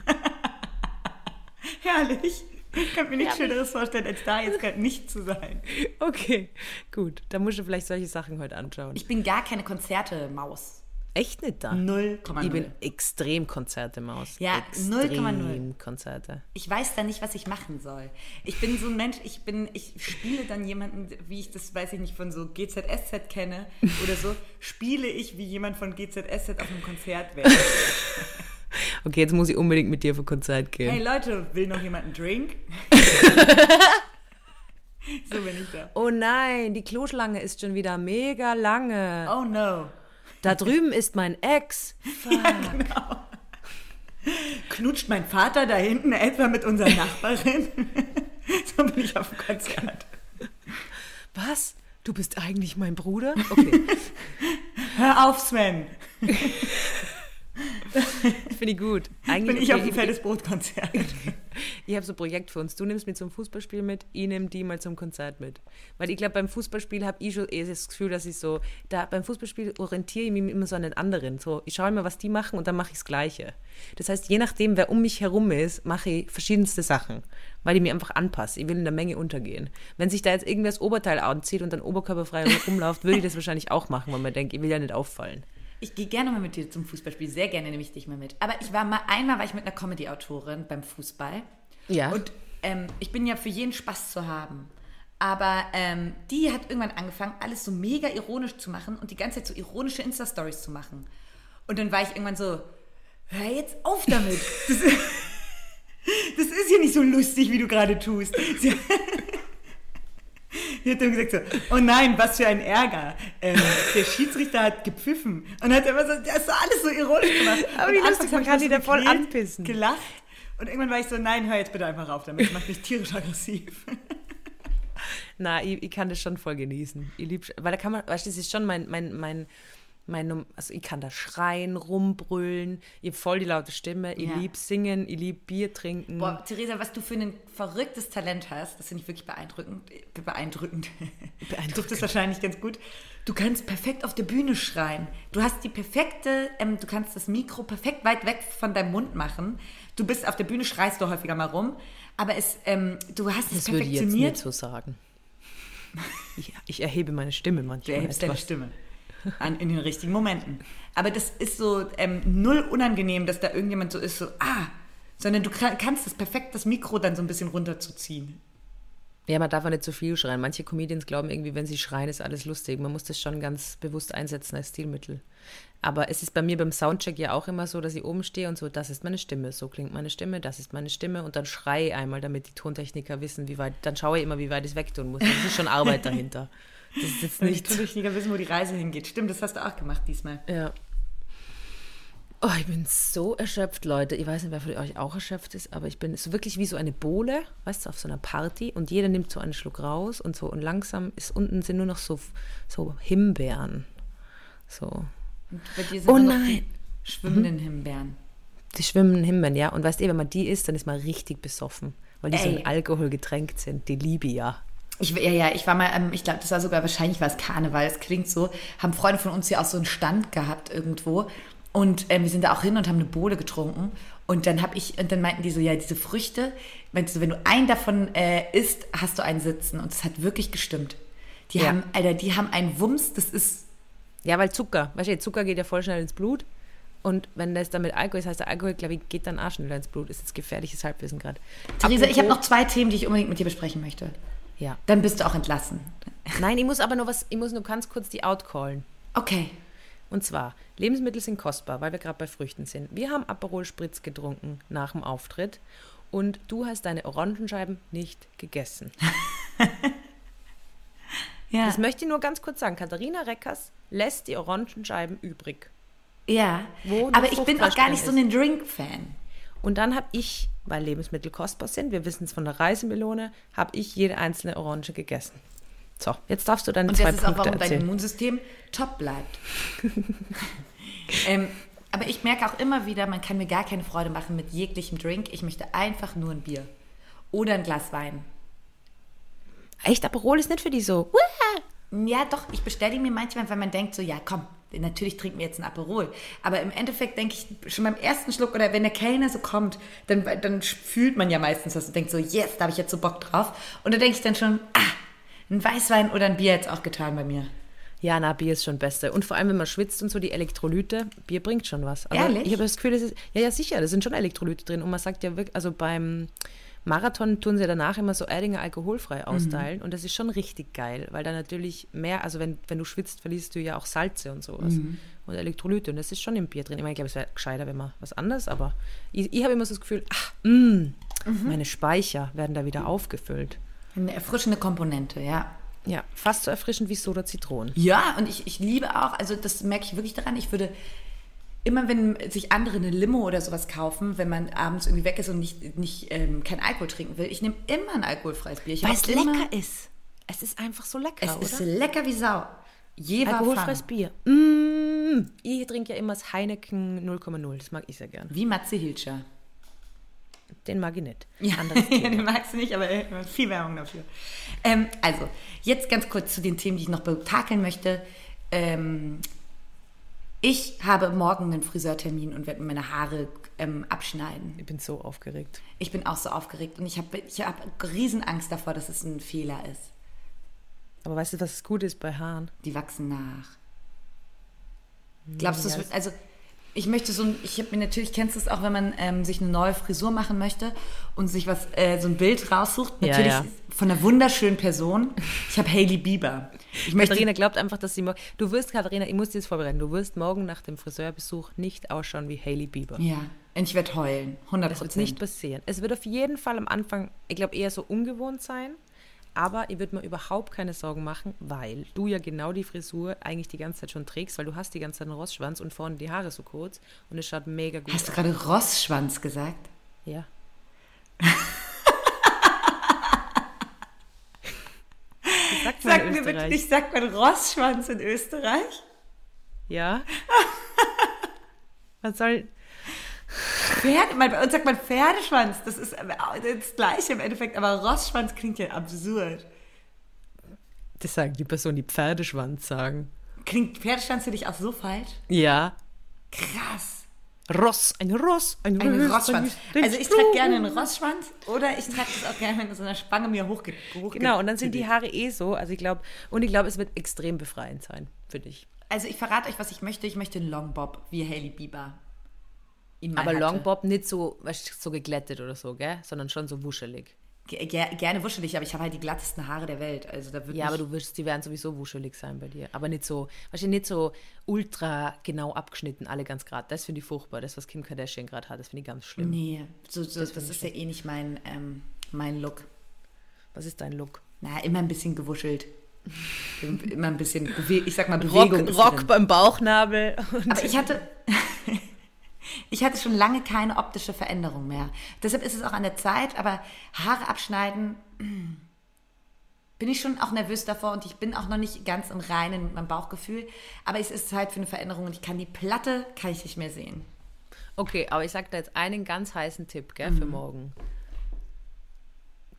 [SPEAKER 1] (laughs) herrlich. Ich kann mir nichts Schöneres vorstellen, als da jetzt gerade nicht zu sein.
[SPEAKER 2] Okay, gut. Dann musst du vielleicht solche Sachen heute anschauen.
[SPEAKER 1] Ich bin gar keine Konzerte-Maus.
[SPEAKER 2] Echt nicht da?
[SPEAKER 1] 0,0.
[SPEAKER 2] Ich bin extrem Konzerte-Maus.
[SPEAKER 1] Ja,
[SPEAKER 2] extrem
[SPEAKER 1] 0,0.
[SPEAKER 2] Konzerte.
[SPEAKER 1] Ich weiß da nicht, was ich machen soll. Ich bin so ein Mensch, ich bin, ich spiele dann jemanden, wie ich das, weiß ich nicht, von so GZSZ kenne oder so, spiele ich wie jemand von GZSZ auf einem Konzert wäre. (laughs)
[SPEAKER 2] Okay, jetzt muss ich unbedingt mit dir auf ein Konzert gehen.
[SPEAKER 1] Hey Leute, will noch jemand einen Drink? (laughs) so bin ich da.
[SPEAKER 2] Oh nein, die Kloschlange ist schon wieder mega lange.
[SPEAKER 1] Oh no.
[SPEAKER 2] Da drüben ist mein Ex. (laughs)
[SPEAKER 1] Knutscht mein Vater da hinten etwa mit unserer Nachbarin? (laughs) so bin ich auf dem Konzert.
[SPEAKER 2] Was? Du bist eigentlich mein Bruder? Okay, (laughs)
[SPEAKER 1] Hör auf, Sven. (laughs)
[SPEAKER 2] finde ich gut. Eigentlich
[SPEAKER 1] Bin ich auf
[SPEAKER 2] okay,
[SPEAKER 1] dem fettes Brotkonzert. (laughs)
[SPEAKER 2] Ich habe so ein Projekt für uns. Du nimmst mich zum Fußballspiel mit, ich nehme die mal zum Konzert mit. Weil ich glaube, beim Fußballspiel habe ich schon eh das Gefühl, dass ich so, da beim Fußballspiel orientiere ich mich immer so an den anderen. So, ich schaue immer, was die machen und dann mache ich das Gleiche. Das heißt, je nachdem, wer um mich herum ist, mache ich verschiedenste Sachen, weil ich mir einfach anpasse. Ich will in der Menge untergehen. Wenn sich da jetzt irgendwer das Oberteil anzieht und dann oberkörperfrei (laughs) rumläuft, würde ich das wahrscheinlich auch machen, weil man denkt, ich will ja nicht auffallen.
[SPEAKER 1] Ich gehe gerne mal mit dir zum Fußballspiel. Sehr gerne nehme ich dich mal mit. Aber ich war mal, einmal war ich mit einer Comedy-Autorin beim Fußball.
[SPEAKER 2] Ja.
[SPEAKER 1] Und ähm, ich bin ja für jeden Spaß zu haben. Aber ähm, die hat irgendwann angefangen, alles so mega ironisch zu machen und die ganze Zeit so ironische Insta-Stories zu machen. Und dann war ich irgendwann so, hör jetzt auf damit. (laughs) Das, (laughs) das ist ja nicht so lustig, wie du gerade tust. Sie, (laughs) Sie hat dann gesagt so, oh nein, was für ein Ärger. Ähm, der Schiedsrichter hat gepfiffen. Und hat immer so, das ist alles so ironisch gemacht. (laughs)
[SPEAKER 2] Aber
[SPEAKER 1] Und
[SPEAKER 2] wie lustig, man
[SPEAKER 1] ich
[SPEAKER 2] kann die da voll anpissen.
[SPEAKER 1] Gelacht. Und irgendwann war ich so, nein, hör jetzt bitte einfach auf damit. Das macht mich tierisch aggressiv. (laughs)
[SPEAKER 2] Na, ich, ich kann das schon voll genießen. Ich lieb, weil da kann man, weißt du, das ist schon mein, mein, mein, mein, also ich kann da schreien, rumbrüllen, ich habe voll die laute Stimme, ich
[SPEAKER 1] Ja.
[SPEAKER 2] lieb singen, ich lieb Bier trinken.
[SPEAKER 1] Boah, Theresa, was du für ein verrücktes Talent hast, das finde ich wirklich beeindruckend. Beeindruckend.
[SPEAKER 2] Beeindruckend. (laughs)
[SPEAKER 1] Trifft es wahrscheinlich ganz gut. Du kannst perfekt auf der Bühne schreien. Du hast die perfekte, ähm, du kannst das Mikro perfekt weit weg von deinem Mund machen. Du bist auf der Bühne, schreist du häufiger mal rum. Aber es, ähm, du hast es
[SPEAKER 2] das würde ich jetzt
[SPEAKER 1] perfektioniert.
[SPEAKER 2] nicht so sagen. Ich, ich erhebe meine Stimme
[SPEAKER 1] Du
[SPEAKER 2] manchmal.
[SPEAKER 1] erhebst deine
[SPEAKER 2] etwas.
[SPEAKER 1] Stimme. An, in den richtigen Momenten. Aber das ist so ähm, null unangenehm, dass da irgendjemand so ist, so, ah, sondern du kannst es perfekt, das Mikro dann so ein bisschen runterzuziehen.
[SPEAKER 2] Ja, man darf auch nicht zu viel schreien. Manche Comedians glauben irgendwie, wenn sie schreien, ist alles lustig. Man muss das schon ganz bewusst einsetzen als Stilmittel. Aber es ist bei mir beim Soundcheck ja auch immer so, dass ich oben stehe und so, das ist meine Stimme, so klingt meine Stimme, das ist meine Stimme und dann schreie ich einmal, damit die Tontechniker wissen, wie weit, dann schaue ich immer, wie weit ich es wegtun muss. Das ist schon Arbeit (laughs) dahinter. Das ist jetzt
[SPEAKER 1] Weil die
[SPEAKER 2] nicht.
[SPEAKER 1] Wissen, wo die Reise hingeht. Stimmt, das hast du auch gemacht diesmal.
[SPEAKER 2] Ja. Oh, ich bin so erschöpft, Leute. Ich weiß nicht, wer von euch auch erschöpft ist, aber ich bin so wirklich wie so eine Bohle, weißt du, auf so einer Party und jeder nimmt so einen Schluck raus und so und langsam ist unten sind nur noch so, so Himbeeren. So.
[SPEAKER 1] Und bei dir sind
[SPEAKER 2] Oh nein.
[SPEAKER 1] die schwimmenden Himbeeren.
[SPEAKER 2] Die schwimmenden Himbeeren, ja. Und weißt du, wenn man die isst, dann ist man richtig besoffen, weil die so
[SPEAKER 1] Ey.
[SPEAKER 2] in Alkohol getränkt sind. Die liebe ich ja.
[SPEAKER 1] Ja, ich war mal, ähm, ich glaube, das war sogar, wahrscheinlich war es Karneval, es klingt so, haben Freunde von uns hier auch so einen Stand gehabt irgendwo und ähm, wir sind da auch hin und haben eine Bohle getrunken Und dann habe ich, und dann meinten die so, ja, diese Früchte, meinst du, wenn du einen davon äh, isst, hast du einen sitzen. Und das hat wirklich gestimmt. Die
[SPEAKER 2] Ja.
[SPEAKER 1] haben, Alter, die haben einen Wumms, das ist,
[SPEAKER 2] Ja, weil Zucker, weißt du, Zucker geht ja voll schnell ins Blut. Und wenn das dann mit Alkohol ist, heißt der Alkohol, glaube ich, geht dann auch schneller ins Blut. Ist jetzt gefährliches Halbwissen gerade.
[SPEAKER 1] Theresa, ich habe noch zwei Themen, die ich unbedingt mit dir besprechen möchte.
[SPEAKER 2] Ja.
[SPEAKER 1] Dann bist du auch entlassen.
[SPEAKER 2] Nein, ich muss aber nur was, ich muss nur ganz kurz die outcallen.
[SPEAKER 1] Okay.
[SPEAKER 2] Und zwar, Lebensmittel sind kostbar, weil wir gerade bei Früchten sind. Wir haben Aperol Spritz getrunken nach dem Auftritt und du hast deine Orangenscheiben nicht gegessen. (laughs)
[SPEAKER 1] Ja.
[SPEAKER 2] Das möchte ich nur ganz kurz sagen. Katharina Reckers lässt die Orangenscheiben übrig.
[SPEAKER 1] ja. Aber ich bin auch gar nicht so
[SPEAKER 2] Fruchtfleisch
[SPEAKER 1] ein Drink-Fan.
[SPEAKER 2] Und dann habe ich, weil Lebensmittel kostbar sind, wir wissen es von der Reisemelone, habe ich jede einzelne Orange gegessen. So, jetzt darfst du deine
[SPEAKER 1] Und
[SPEAKER 2] zwei
[SPEAKER 1] das ist auch,
[SPEAKER 2] Punkte
[SPEAKER 1] warum dein
[SPEAKER 2] erzählen.
[SPEAKER 1] Immunsystem top bleibt. (laughs) ähm, aber ich merke auch immer wieder, man kann mir gar keine Freude machen mit jeglichem Drink. Ich möchte einfach nur ein Bier. Oder ein Glas Wein.
[SPEAKER 2] Echt, Aperol ist nicht für die so.
[SPEAKER 1] Ja, doch, ich bestelle mir manchmal, weil man denkt so, ja komm, natürlich trinken wir jetzt ein Aperol. Aber im Endeffekt denke ich schon beim ersten Schluck oder wenn der Kellner so kommt, dann, dann fühlt man ja meistens das und denkt so, yes, da habe ich jetzt so Bock drauf. Und da denke ich dann schon, ah, ein Weißwein oder ein Bier jetzt auch getan bei mir.
[SPEAKER 2] Ja, na, Bier ist schon Beste. Und vor allem, wenn man schwitzt und so, die Elektrolyte, Bier bringt schon was. Also
[SPEAKER 1] Ehrlich?
[SPEAKER 2] Ich habe das Gefühl, das ist, ja, ja, sicher, da sind schon Elektrolyte drin. Und man sagt ja wirklich, also beim Marathon tun sie danach immer so Erdinger alkoholfrei austeilen. Und das ist schon richtig geil, weil da natürlich mehr, also wenn, wenn du schwitzt, verlierst du ja auch Salze und sowas. Und Elektrolyte. Und das ist schon im Bier drin. Ich meine, ich glaube, es wäre gescheiter, wenn man was anderes, aber ich, ich habe immer so das Gefühl, ach, mh, meine Speicher werden da wieder aufgefüllt.
[SPEAKER 1] Eine erfrischende Komponente, ja.
[SPEAKER 2] Ja, fast so erfrischend wie Soda Zitronen.
[SPEAKER 1] Ja, und ich, ich liebe auch, also das merke ich wirklich daran, ich würde immer, wenn sich andere eine Limo oder sowas kaufen, wenn man abends irgendwie weg ist und nicht, nicht ähm, kein Alkohol trinken will, ich nehme immer ein alkoholfreies Bier.
[SPEAKER 2] Weil es
[SPEAKER 1] immer-
[SPEAKER 2] lecker ist. Es ist einfach so lecker,
[SPEAKER 1] Es
[SPEAKER 2] oder?
[SPEAKER 1] ist lecker wie Sau. Jever
[SPEAKER 2] Alkoholfreies
[SPEAKER 1] Fang.
[SPEAKER 2] Bier. Mm. Ich trinke ja immer das Heineken 0,0. Das mag ich sehr gern.
[SPEAKER 1] Wie Matze Hilscher.
[SPEAKER 2] Den mag ich nicht.
[SPEAKER 1] Ja, (laughs) den magst du nicht, aber er viel Werbung dafür. Ähm, also, jetzt ganz kurz zu den Themen, die ich noch betakeln möchte. Ähm, ich habe morgen einen Friseurtermin und werde mir meine Haare ähm, abschneiden.
[SPEAKER 2] Ich bin so aufgeregt.
[SPEAKER 1] Ich bin auch so aufgeregt und ich habe ich hab Riesenangst davor, dass es ein Fehler ist.
[SPEAKER 2] Aber weißt du, was gut ist bei Haaren?
[SPEAKER 1] Die wachsen nach. Glaubst du, es
[SPEAKER 2] ja,
[SPEAKER 1] wird, also ich möchte so ein, ich habe mir natürlich, kennst du es auch, wenn man ähm, sich eine neue Frisur machen möchte und sich was, äh, so ein Bild raussucht,
[SPEAKER 2] Ja,
[SPEAKER 1] natürlich
[SPEAKER 2] ja.
[SPEAKER 1] von einer wunderschönen Person. Ich habe Hailey Bieber. Ich möchte,
[SPEAKER 2] Katharina glaubt einfach, dass sie morgen. Du wirst, Katharina, ich muss dir das vorbereiten. Du wirst morgen nach dem Friseurbesuch nicht ausschauen wie Hailey Bieber.
[SPEAKER 1] ja, und ich werde heulen, 100
[SPEAKER 2] Das wird nicht passieren. Es wird auf jeden Fall am Anfang, ich glaube, eher so ungewohnt sein. Aber ich würde mir überhaupt keine Sorgen machen, weil du ja genau die Frisur eigentlich die ganze Zeit schon trägst, weil du hast die ganze Zeit einen Rossschwanz und vorne die Haare so kurz und es schaut mega gut
[SPEAKER 1] Hast du
[SPEAKER 2] aus.
[SPEAKER 1] gerade Rossschwanz gesagt?
[SPEAKER 2] Ja. Sagt (laughs)
[SPEAKER 1] Sag mir bitte nicht, sagt man Rossschwanz in Österreich?
[SPEAKER 2] Ja. (laughs) Was soll.
[SPEAKER 1] Pferde, man, bei uns sagt man Pferdeschwanz. Das ist äh, das Gleiche im Endeffekt, aber Rossschwanz klingt ja absurd.
[SPEAKER 2] Das sagen die Person, die Pferdeschwanz sagen.
[SPEAKER 1] Klingt Pferdeschwanz für dich auch so falsch?
[SPEAKER 2] Ja.
[SPEAKER 1] Krass.
[SPEAKER 2] Ross, ein Ross, ein,
[SPEAKER 1] Ein
[SPEAKER 2] Ross,
[SPEAKER 1] Rossschwanz.
[SPEAKER 2] ein-
[SPEAKER 1] Also ich trage gerne einen Rossschwanz oder ich trage das auch gerne mit so einer Spange mir hochge hochge
[SPEAKER 2] Genau, und dann sind die Haare eh so. Also ich glaube, und ich glaube, es wird extrem befreiend sein für dich.
[SPEAKER 1] Also ich verrate euch, was ich möchte. Ich möchte einen Longbob wie Hailey Bieber.
[SPEAKER 2] Aber
[SPEAKER 1] hatte.
[SPEAKER 2] Longbob nicht so, weißt, so geglättet oder so, gell? Sondern schon so wuschelig.
[SPEAKER 1] Ger gerne wuschelig, aber ich habe halt die glattesten Haare der Welt. Also da
[SPEAKER 2] Ja, aber du wirst, die werden sowieso wuschelig sein bei dir. Aber nicht so, weißt du, nicht so ultra genau abgeschnitten, alle ganz gerade. Das finde ich furchtbar. Das, was Kim Kardashian gerade hat, das finde ich ganz schlimm.
[SPEAKER 1] Nee, so, so, das, ist ja eh nicht mein, ähm, mein Look.
[SPEAKER 2] Was ist dein Look?
[SPEAKER 1] Na, immer ein bisschen gewuschelt. immer ein bisschen, ich sag mal,
[SPEAKER 2] Rock,
[SPEAKER 1] Bewegung
[SPEAKER 2] Rock
[SPEAKER 1] drin.
[SPEAKER 2] beim Bauchnabel.
[SPEAKER 1] Aber ich hatte, ich hatte schon lange keine optische Veränderung mehr. Deshalb ist es auch an der Zeit, aber Haare abschneiden (clears throat) bin ich schon auch nervös davor und ich bin auch noch nicht ganz im Reinen mit meinem Bauchgefühl. Aber es ist Zeit für eine Veränderung und ich kann die Platte, kann ich nicht mehr sehen.
[SPEAKER 2] Okay, aber ich sage da jetzt einen ganz heißen Tipp gell,
[SPEAKER 1] Mhm.
[SPEAKER 2] für morgen.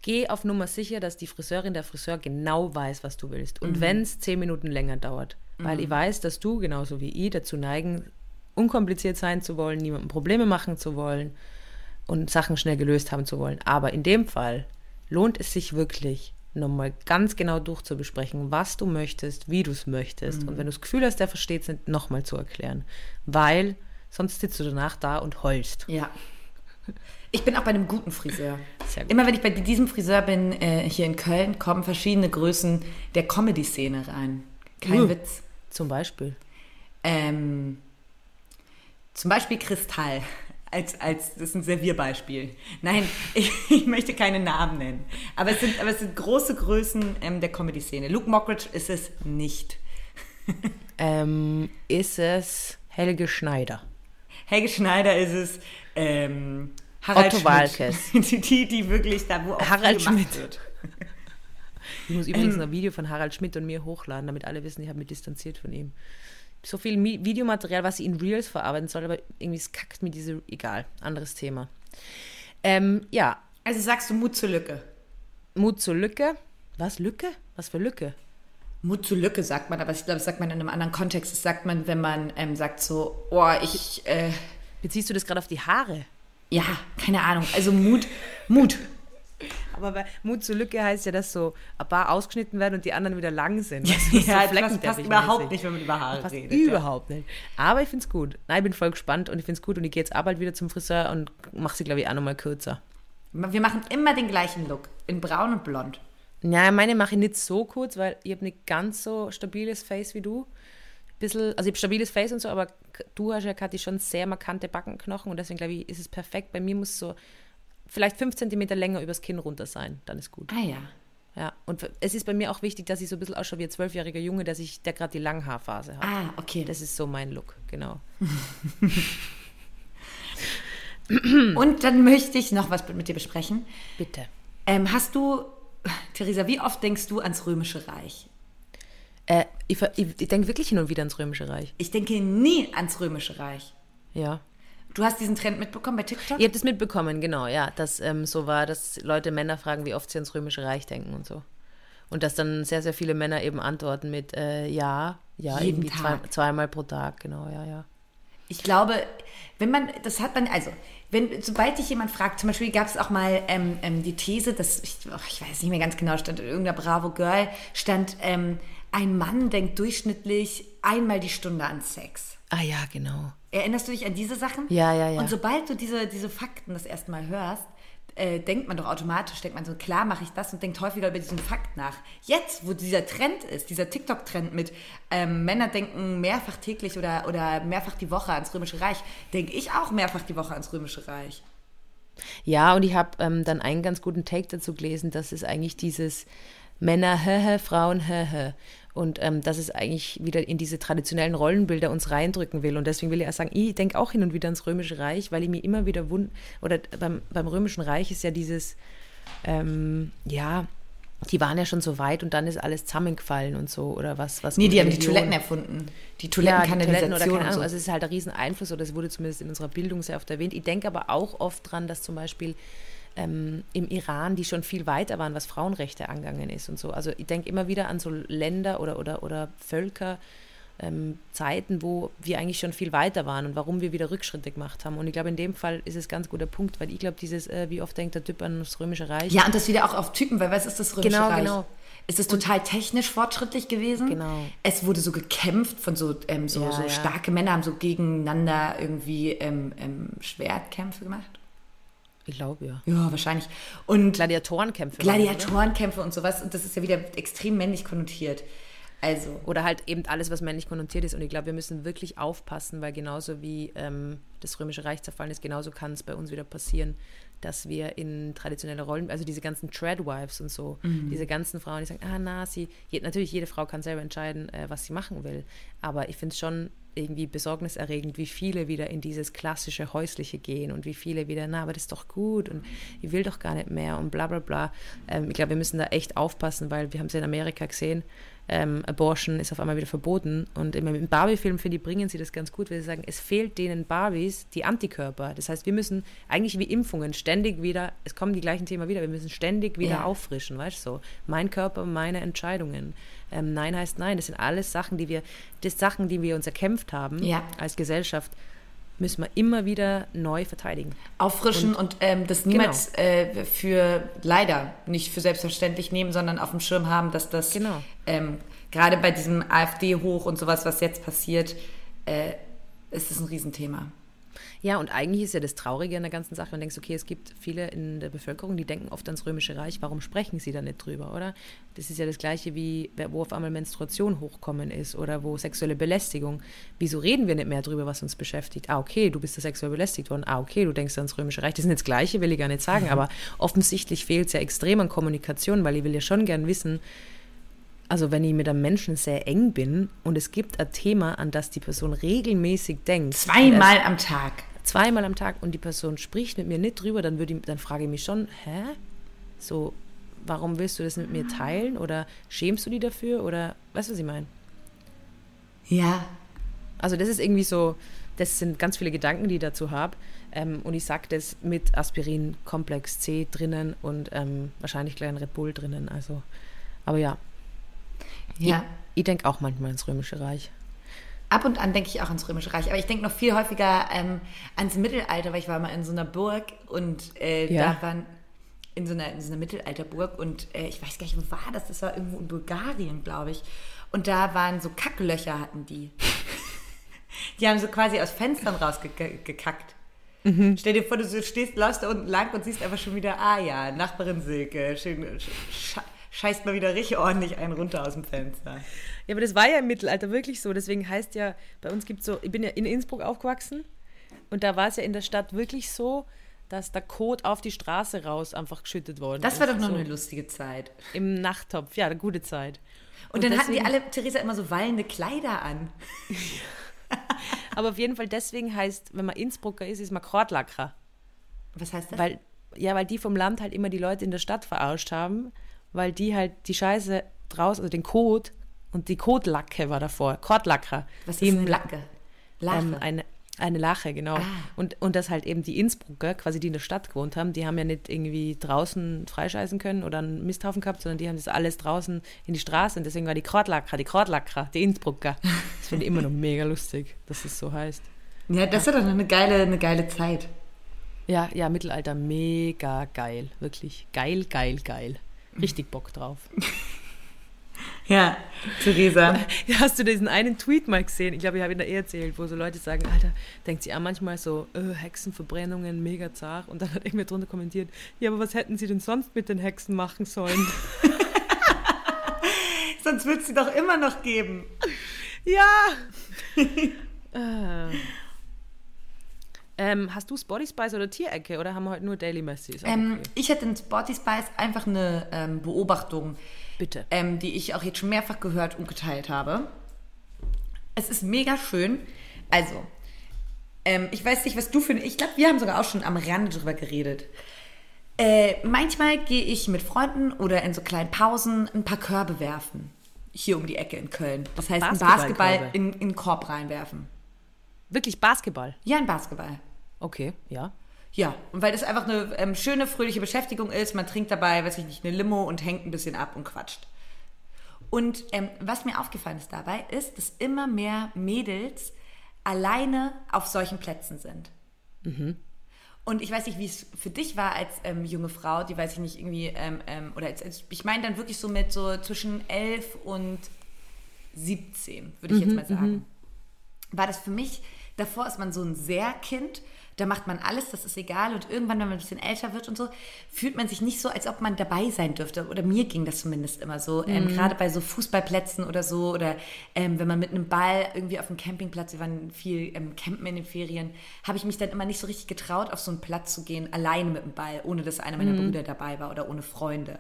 [SPEAKER 2] Geh auf Nummer sicher, dass die Friseurin, der Friseur genau weiß, was du willst.
[SPEAKER 1] Mhm.
[SPEAKER 2] Und wenn es zehn Minuten länger dauert. Weil ich weiß, dass du, genauso wie ich, dazu neigen, unkompliziert sein zu wollen, niemandem Probleme machen zu wollen. und Sachen schnell gelöst haben zu wollen. Aber in dem Fall lohnt es sich wirklich, nochmal ganz genau durchzubesprechen, was du möchtest, wie du es möchtest. Mhm. Und wenn du das Gefühl hast, der versteht es nochmal zu erklären. Weil sonst sitzt du danach da und heulst.
[SPEAKER 1] Ja. Ich bin auch bei einem guten Friseur. Immer wenn ich bei diesem Friseur bin, äh, hier in Köln, kommen verschiedene Größen der Comedy-Szene rein. Kein uh, Witz.
[SPEAKER 2] Zum Beispiel?
[SPEAKER 1] Ähm, zum Beispiel Kristall. Als, als, das ist ein Servierbeispiel. Nein, (laughs) ich, ich möchte keine Namen nennen. Aber es sind, aber es sind große Größen ähm, der Comedy-Szene. Luke Mockridge ist es nicht. (laughs)
[SPEAKER 2] ähm, ist es Helge Schneider?
[SPEAKER 1] Helge Schneider ist es ähm, Harald Otto Walkes. (laughs) Die, die, die wirklich da, wo auch
[SPEAKER 2] Harald Schmidt. wird. Ich muss übrigens ähm, ein Video von Harald Schmidt und mir hochladen, damit alle wissen, ich habe mich distanziert von ihm. So viel Videomaterial, was ich in Reels verarbeiten soll, aber irgendwie es kackt mir diese. Egal, anderes Thema. Ähm, ja.
[SPEAKER 1] Also sagst du Mut zur Lücke?
[SPEAKER 2] Mut zur Lücke? Was, Lücke? Was für Lücke?
[SPEAKER 1] Mut zur Lücke sagt man, aber ich glaube, das sagt man in einem anderen Kontext. Das sagt man, wenn man ähm, sagt so, oh, ich. Äh,
[SPEAKER 2] Beziehst du das gerade auf die Haare?
[SPEAKER 1] Ja, keine Ahnung. Also Mut, Mut.
[SPEAKER 2] Aber bei Mut zur Lücke heißt ja, dass so ein paar ausgeschnitten werden und die anderen wieder lang sind. (laughs)
[SPEAKER 1] Ja, so das passt überhaupt nicht, wenn man über Haare
[SPEAKER 2] passt
[SPEAKER 1] redet.
[SPEAKER 2] Überhaupt ja. nicht. Aber ich finde es gut. Nein, ich bin voll gespannt und ich finde es gut und ich gehe jetzt auch bald wieder zum Friseur und mache sie, glaube ich, auch nochmal kürzer.
[SPEAKER 1] Wir machen immer den gleichen Look, in braun und blond.
[SPEAKER 2] Ja, meine mache ich nicht so kurz, weil ich habe nicht ganz so stabiles Face wie du. Bisschen, also ich habe stabiles Face und so, aber du hast ja, Kathi, schon sehr markante Backenknochen und deswegen glaube ich, ist es perfekt. Bei mir muss so vielleicht fünf Zentimeter länger übers Kinn runter sein, dann ist gut.
[SPEAKER 1] Ah ja.
[SPEAKER 2] Ja, und es ist bei mir auch wichtig, dass ich so ein bisschen ausschaue wie ein zwölfjähriger Junge, der, der gerade die Langhaarphase hat.
[SPEAKER 1] Ah, okay.
[SPEAKER 2] Das ist so mein Look, genau. (laughs)
[SPEAKER 1] und dann möchte ich noch was mit dir besprechen.
[SPEAKER 2] Bitte.
[SPEAKER 1] Ähm, hast du, Theresa, wie oft denkst du ans Römische Reich?
[SPEAKER 2] Äh, ich, ich, ich denke wirklich hin und wieder ans Römische Reich.
[SPEAKER 1] Ich denke nie ans Römische Reich.
[SPEAKER 2] Ja.
[SPEAKER 1] Du hast diesen Trend mitbekommen bei TikTok?
[SPEAKER 2] Ihr habt es mitbekommen, genau, ja. Dass ähm, so war, dass Leute Männer fragen, wie oft sie ans Römische Reich denken und so. Und dass dann sehr, sehr viele Männer eben antworten mit äh, ja, ja,
[SPEAKER 1] Jeden
[SPEAKER 2] irgendwie zwei, zweimal pro Tag, genau, ja, ja.
[SPEAKER 1] Ich glaube, wenn man, das hat man, also, wenn, sobald dich jemand fragt, zum Beispiel gab es auch mal ähm, ähm, die These, dass, ich, oh, ich weiß nicht mehr ganz genau, stand in irgendeiner Bravo Girl, stand, ähm, ein Mann denkt durchschnittlich einmal die Stunde an Sex.
[SPEAKER 2] Ah ja, genau.
[SPEAKER 1] Erinnerst du dich an diese Sachen?
[SPEAKER 2] Ja, ja, ja.
[SPEAKER 1] Und sobald du diese, diese Fakten das erste Mal hörst, äh, denkt man doch automatisch, denkt man so, klar mache ich das und denkt häufiger über diesen Fakt nach. Jetzt, wo dieser Trend ist, dieser TikTok-Trend mit ähm, Männer denken mehrfach täglich oder, oder mehrfach die Woche ans Römische Reich, denke ich auch mehrfach die Woche ans Römische Reich.
[SPEAKER 2] Ja, und ich habe ähm, dann einen ganz guten Take dazu gelesen, dass es eigentlich dieses Männer, (laughs) (laughs) hä, Frauen, hä, und ähm, dass es eigentlich wieder in diese traditionellen Rollenbilder uns reindrücken will. Und deswegen will ich auch sagen, ich denke auch hin und wieder ans Römische Reich, weil ich mir immer wieder wund oder beim, beim Römischen Reich ist ja dieses, ähm, ja, die waren ja schon so weit und dann ist alles zusammengefallen und so oder was was
[SPEAKER 1] Nee, die haben die Toiletten erfunden. Die Toilettenkanalisation ja, die Toiletten oder keine Ahnung,
[SPEAKER 2] so. also es ist halt ein Rieseneinfluss oder es wurde zumindest in unserer Bildung sehr oft erwähnt. Ich denke aber auch oft dran, dass zum Beispiel ähm, im Iran, die schon viel weiter waren, was Frauenrechte angegangen ist und so. Also ich denke immer wieder an so Länder oder, oder, oder Völker, ähm, Zeiten, wo wir eigentlich schon viel weiter waren und warum wir wieder Rückschritte gemacht haben. Und ich glaube, in dem Fall ist es ein ganz guter Punkt, weil ich glaube, dieses, äh, wie oft denkt der Typ an das Römische Reich.
[SPEAKER 1] Ja, und das wieder auch auf Typen, weil was ist das Römische
[SPEAKER 2] genau,
[SPEAKER 1] Reich?
[SPEAKER 2] Genau, genau.
[SPEAKER 1] Es ist total technisch fortschrittlich gewesen.
[SPEAKER 2] Genau.
[SPEAKER 1] Es wurde so gekämpft von so, ähm, so,
[SPEAKER 2] Ja,
[SPEAKER 1] so
[SPEAKER 2] ja.
[SPEAKER 1] starke Männer, haben so gegeneinander irgendwie ähm, ähm, Schwertkämpfe gemacht.
[SPEAKER 2] Ich glaube ja.
[SPEAKER 1] Ja, wahrscheinlich. Und
[SPEAKER 2] Gladiatorenkämpfe. oder?
[SPEAKER 1] Gladiatorenkämpfe und sowas. Und das ist ja wieder extrem männlich konnotiert. Also,
[SPEAKER 2] Oder halt eben alles, was männlich konnotiert ist. Und ich glaube, wir müssen wirklich aufpassen, weil genauso wie ähm, das Römische Reich zerfallen ist, genauso kann es bei uns wieder passieren, dass wir in traditionelle Rollen, also diese ganzen Treadwives und so, diese ganzen Frauen, die sagen, ah, na, sie, je, natürlich jede Frau kann selber entscheiden, äh, was sie machen will. Aber ich finde es schon irgendwie besorgniserregend, wie viele wieder in dieses klassische Häusliche gehen und wie viele wieder, na, aber das ist doch gut und ich will doch gar nicht mehr und bla bla bla. Ähm, ich glaube, wir müssen da echt aufpassen, weil wir haben es in Amerika gesehen, ähm, Abortion ist auf einmal wieder verboten. Und im, Barbie-Film, finde ich, bringen sie das ganz gut, weil sie sagen, es fehlt denen Barbies die Antikörper. Das heißt, wir müssen eigentlich wie Impfungen ständig wieder, es kommen die gleichen Themen wieder, wir müssen ständig wieder
[SPEAKER 1] Ja.
[SPEAKER 2] auffrischen, weißt du so. Mein Körper, meine Entscheidungen. Ähm, nein heißt nein. Das sind alles Sachen, die wir, das Sachen, die wir uns erkämpft haben
[SPEAKER 1] Ja.
[SPEAKER 2] als Gesellschaft. Müssen wir immer wieder neu verteidigen.
[SPEAKER 1] Auffrischen und, und ähm, das niemals genau. äh, für leider nicht für selbstverständlich nehmen, sondern auf dem Schirm haben, dass das genau. ähm, gerade bei diesem AfD-Hoch und sowas, was jetzt passiert, äh, ist das ein Riesenthema.
[SPEAKER 2] Ja, und eigentlich ist ja das Traurige an der ganzen Sache, man denkt, okay, es gibt viele in der Bevölkerung, die denken oft ans Römische Reich, warum sprechen sie da nicht drüber, oder? Das ist ja das Gleiche wie, wo auf einmal Menstruation hochkommen ist oder wo sexuelle Belästigung. Wieso reden wir nicht mehr drüber, was uns beschäftigt? Ah, okay, du bist da sexuell belästigt worden. Ah, okay, du denkst ans Römische Reich. Das ist nicht das Gleiche, will ich gar nicht sagen, mhm. aber offensichtlich fehlt es ja extrem an Kommunikation, weil ich will ja schon gern wissen, also wenn ich mit einem Menschen sehr eng bin und es gibt ein Thema, an das die Person regelmäßig denkt.
[SPEAKER 1] Zweimal am Tag
[SPEAKER 2] zweimal am Tag und die Person spricht mit mir nicht drüber, dann, würde ich, dann frage ich mich schon, hä? So, warum willst du das mit mir teilen? Oder schämst du dich dafür? Oder weißt du, was ich meine?
[SPEAKER 1] Ja.
[SPEAKER 2] Also das ist irgendwie so, das sind ganz viele Gedanken, die ich dazu habe. Ähm, und ich sage das mit Aspirin Komplex C drinnen und ähm, wahrscheinlich gleich ein Red Bull drinnen. Also, aber ja. Ja. Ich, ich denke auch manchmal ins Römische Reich.
[SPEAKER 1] Ab und an denke ich auch ans Römische Reich, aber ich denke noch viel häufiger ähm, ans Mittelalter, weil ich war mal in so einer Burg und äh, ja. da waren in so einer, in so einer Mittelalterburg und äh, ich weiß gar nicht, wo war das? Das war irgendwo in Bulgarien, glaube ich. Und da waren so Kacklöcher hatten die. (laughs) die haben so quasi aus Fenstern rausgekackt. Mhm. Stell dir vor, du stehst, läufst da unten lang und siehst einfach schon wieder, ah ja, Nachbarin Silke, schön, scheißt mal wieder richtig ordentlich einen runter aus dem Fenster.
[SPEAKER 2] Ja, aber das war ja im Mittelalter wirklich so. Deswegen heißt ja, bei uns gibt es so, ich bin ja in Innsbruck aufgewachsen und da war es ja in der Stadt wirklich so, dass der Kot auf die Straße raus einfach geschüttet worden
[SPEAKER 1] das ist. Das war doch noch so eine lustige Zeit.
[SPEAKER 2] Im Nachttopf, ja, eine gute Zeit.
[SPEAKER 1] Und, und dann deswegen, hatten die alle, Theresa, immer so wallende Kleider an. (laughs)
[SPEAKER 2] aber auf jeden Fall deswegen heißt, wenn man Innsbrucker ist, ist man Kordlackrer.
[SPEAKER 1] Was heißt das?
[SPEAKER 2] Weil, ja, weil die vom Land halt immer die Leute in der Stadt verarscht haben weil die halt die Scheiße draus, also den Kot und die Kotlacke war davor, Kotlacker.
[SPEAKER 1] Was ist eine Lacke?
[SPEAKER 2] Lache. Ähm, eine, eine Lache, genau. Ah. Und, und das halt eben die Innsbrucker, quasi die in der Stadt gewohnt haben, die haben ja nicht irgendwie draußen freischeißen können oder einen Misthaufen gehabt, sondern die haben das alles draußen in die Straße und deswegen war die Kotlacker, die Kotlacker, die Innsbrucker. Das finde ich immer noch mega lustig, dass es so heißt.
[SPEAKER 1] Ja, das ist doch eine geile, eine geile Zeit.
[SPEAKER 2] Ja, ja, Mittelalter mega geil, wirklich geil, geil, geil richtig Bock drauf. (laughs)
[SPEAKER 1] Ja, Theresa. (laughs)
[SPEAKER 2] Hast du diesen einen Tweet mal gesehen? Ich glaube, ich habe ihn da eh erzählt, wo so Leute sagen, Alter, denkt sie auch manchmal so, äh, Hexenverbrennungen, mega zart. Und dann hat mir drunter kommentiert, ja, aber was hätten sie denn sonst mit den Hexen machen sollen? (laughs)
[SPEAKER 1] sonst wird es sie doch immer noch geben.
[SPEAKER 2] Ja. äh. Ähm, hast du Spotty Spice oder Tierecke oder haben wir heute nur Daily Messis?
[SPEAKER 1] Ähm, okay. Ich hätte in Spotty Spice einfach eine ähm, Beobachtung,
[SPEAKER 2] Bitte.
[SPEAKER 1] Ähm, die ich auch jetzt schon mehrfach gehört und geteilt habe. Es ist mega schön. Also, ähm, ich weiß nicht, was du für. Ich glaube, wir haben sogar auch schon am Rande drüber geredet. Äh, manchmal gehe ich mit Freunden oder in so kleinen Pausen ein paar Körbe werfen. Hier um die Ecke in Köln. Das heißt, ein Basketball in, in den Korb reinwerfen.
[SPEAKER 2] Wirklich Basketball?
[SPEAKER 1] Ja, ein Basketball.
[SPEAKER 2] Okay, ja.
[SPEAKER 1] Ja, und weil das einfach eine ähm, schöne, fröhliche Beschäftigung ist. Man trinkt dabei, weiß ich nicht, eine Limo und hängt ein bisschen ab und quatscht. Und ähm, was mir aufgefallen ist dabei, ist, dass immer mehr Mädels alleine auf solchen Plätzen sind. Mhm. Und ich weiß nicht, wie es für dich war als ähm, junge Frau, die weiß ich nicht, irgendwie, ähm, ähm, oder als, als, ich meine dann wirklich so mit so zwischen 11 und 17, würde ich mhm, jetzt mal sagen. Mhm. War das für mich Davor ist man so ein Sehr-Kind, da macht man alles, das ist egal. Und irgendwann, wenn man ein bisschen älter wird und so, fühlt man sich nicht so, als ob man dabei sein dürfte. Oder mir ging das zumindest immer so. Ähm, mhm. Gerade bei so Fußballplätzen oder so. Oder ähm, wenn man mit einem Ball irgendwie auf dem Campingplatz, wir waren viel ähm, campen in den Ferien, habe ich mich dann immer nicht so richtig getraut, auf so einen Platz zu gehen, alleine mit dem Ball, ohne dass einer meiner mhm. Brüder dabei war oder ohne Freunde.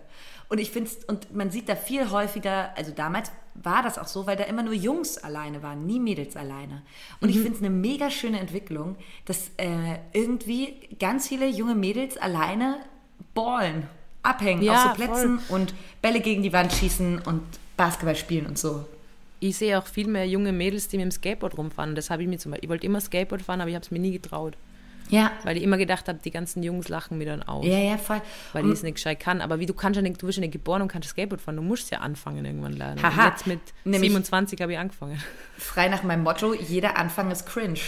[SPEAKER 1] Und ich finde und man sieht da viel häufiger, also damals war das auch so, weil da immer nur Jungs alleine waren, nie Mädels alleine. Und mhm. ich finde es eine mega schöne Entwicklung, dass äh, irgendwie ganz viele junge Mädels alleine ballen, abhängen ja, auf so Plätzen voll. und Bälle gegen die Wand schießen und Basketball spielen und so.
[SPEAKER 2] Ich sehe auch viel mehr junge Mädels, die mit dem Skateboard rumfahren. Das habe ich mir zum Beispiel. Ich wollte immer Skateboard fahren, aber ich habe es mir nie getraut.
[SPEAKER 1] Ja.
[SPEAKER 2] Weil ich immer gedacht habe, die ganzen Jungs lachen mir dann aus.
[SPEAKER 1] Ja, ja, voll.
[SPEAKER 2] Weil ich es nicht gescheit kann. Aber wie du kannst ja nicht, du bist ja nicht geboren und kannst Skateboard fahren. Du musst ja anfangen irgendwann lernen. Haha. jetzt mit Nämlich 27 habe ich angefangen.
[SPEAKER 1] Frei nach meinem Motto, jeder Anfang ist cringe.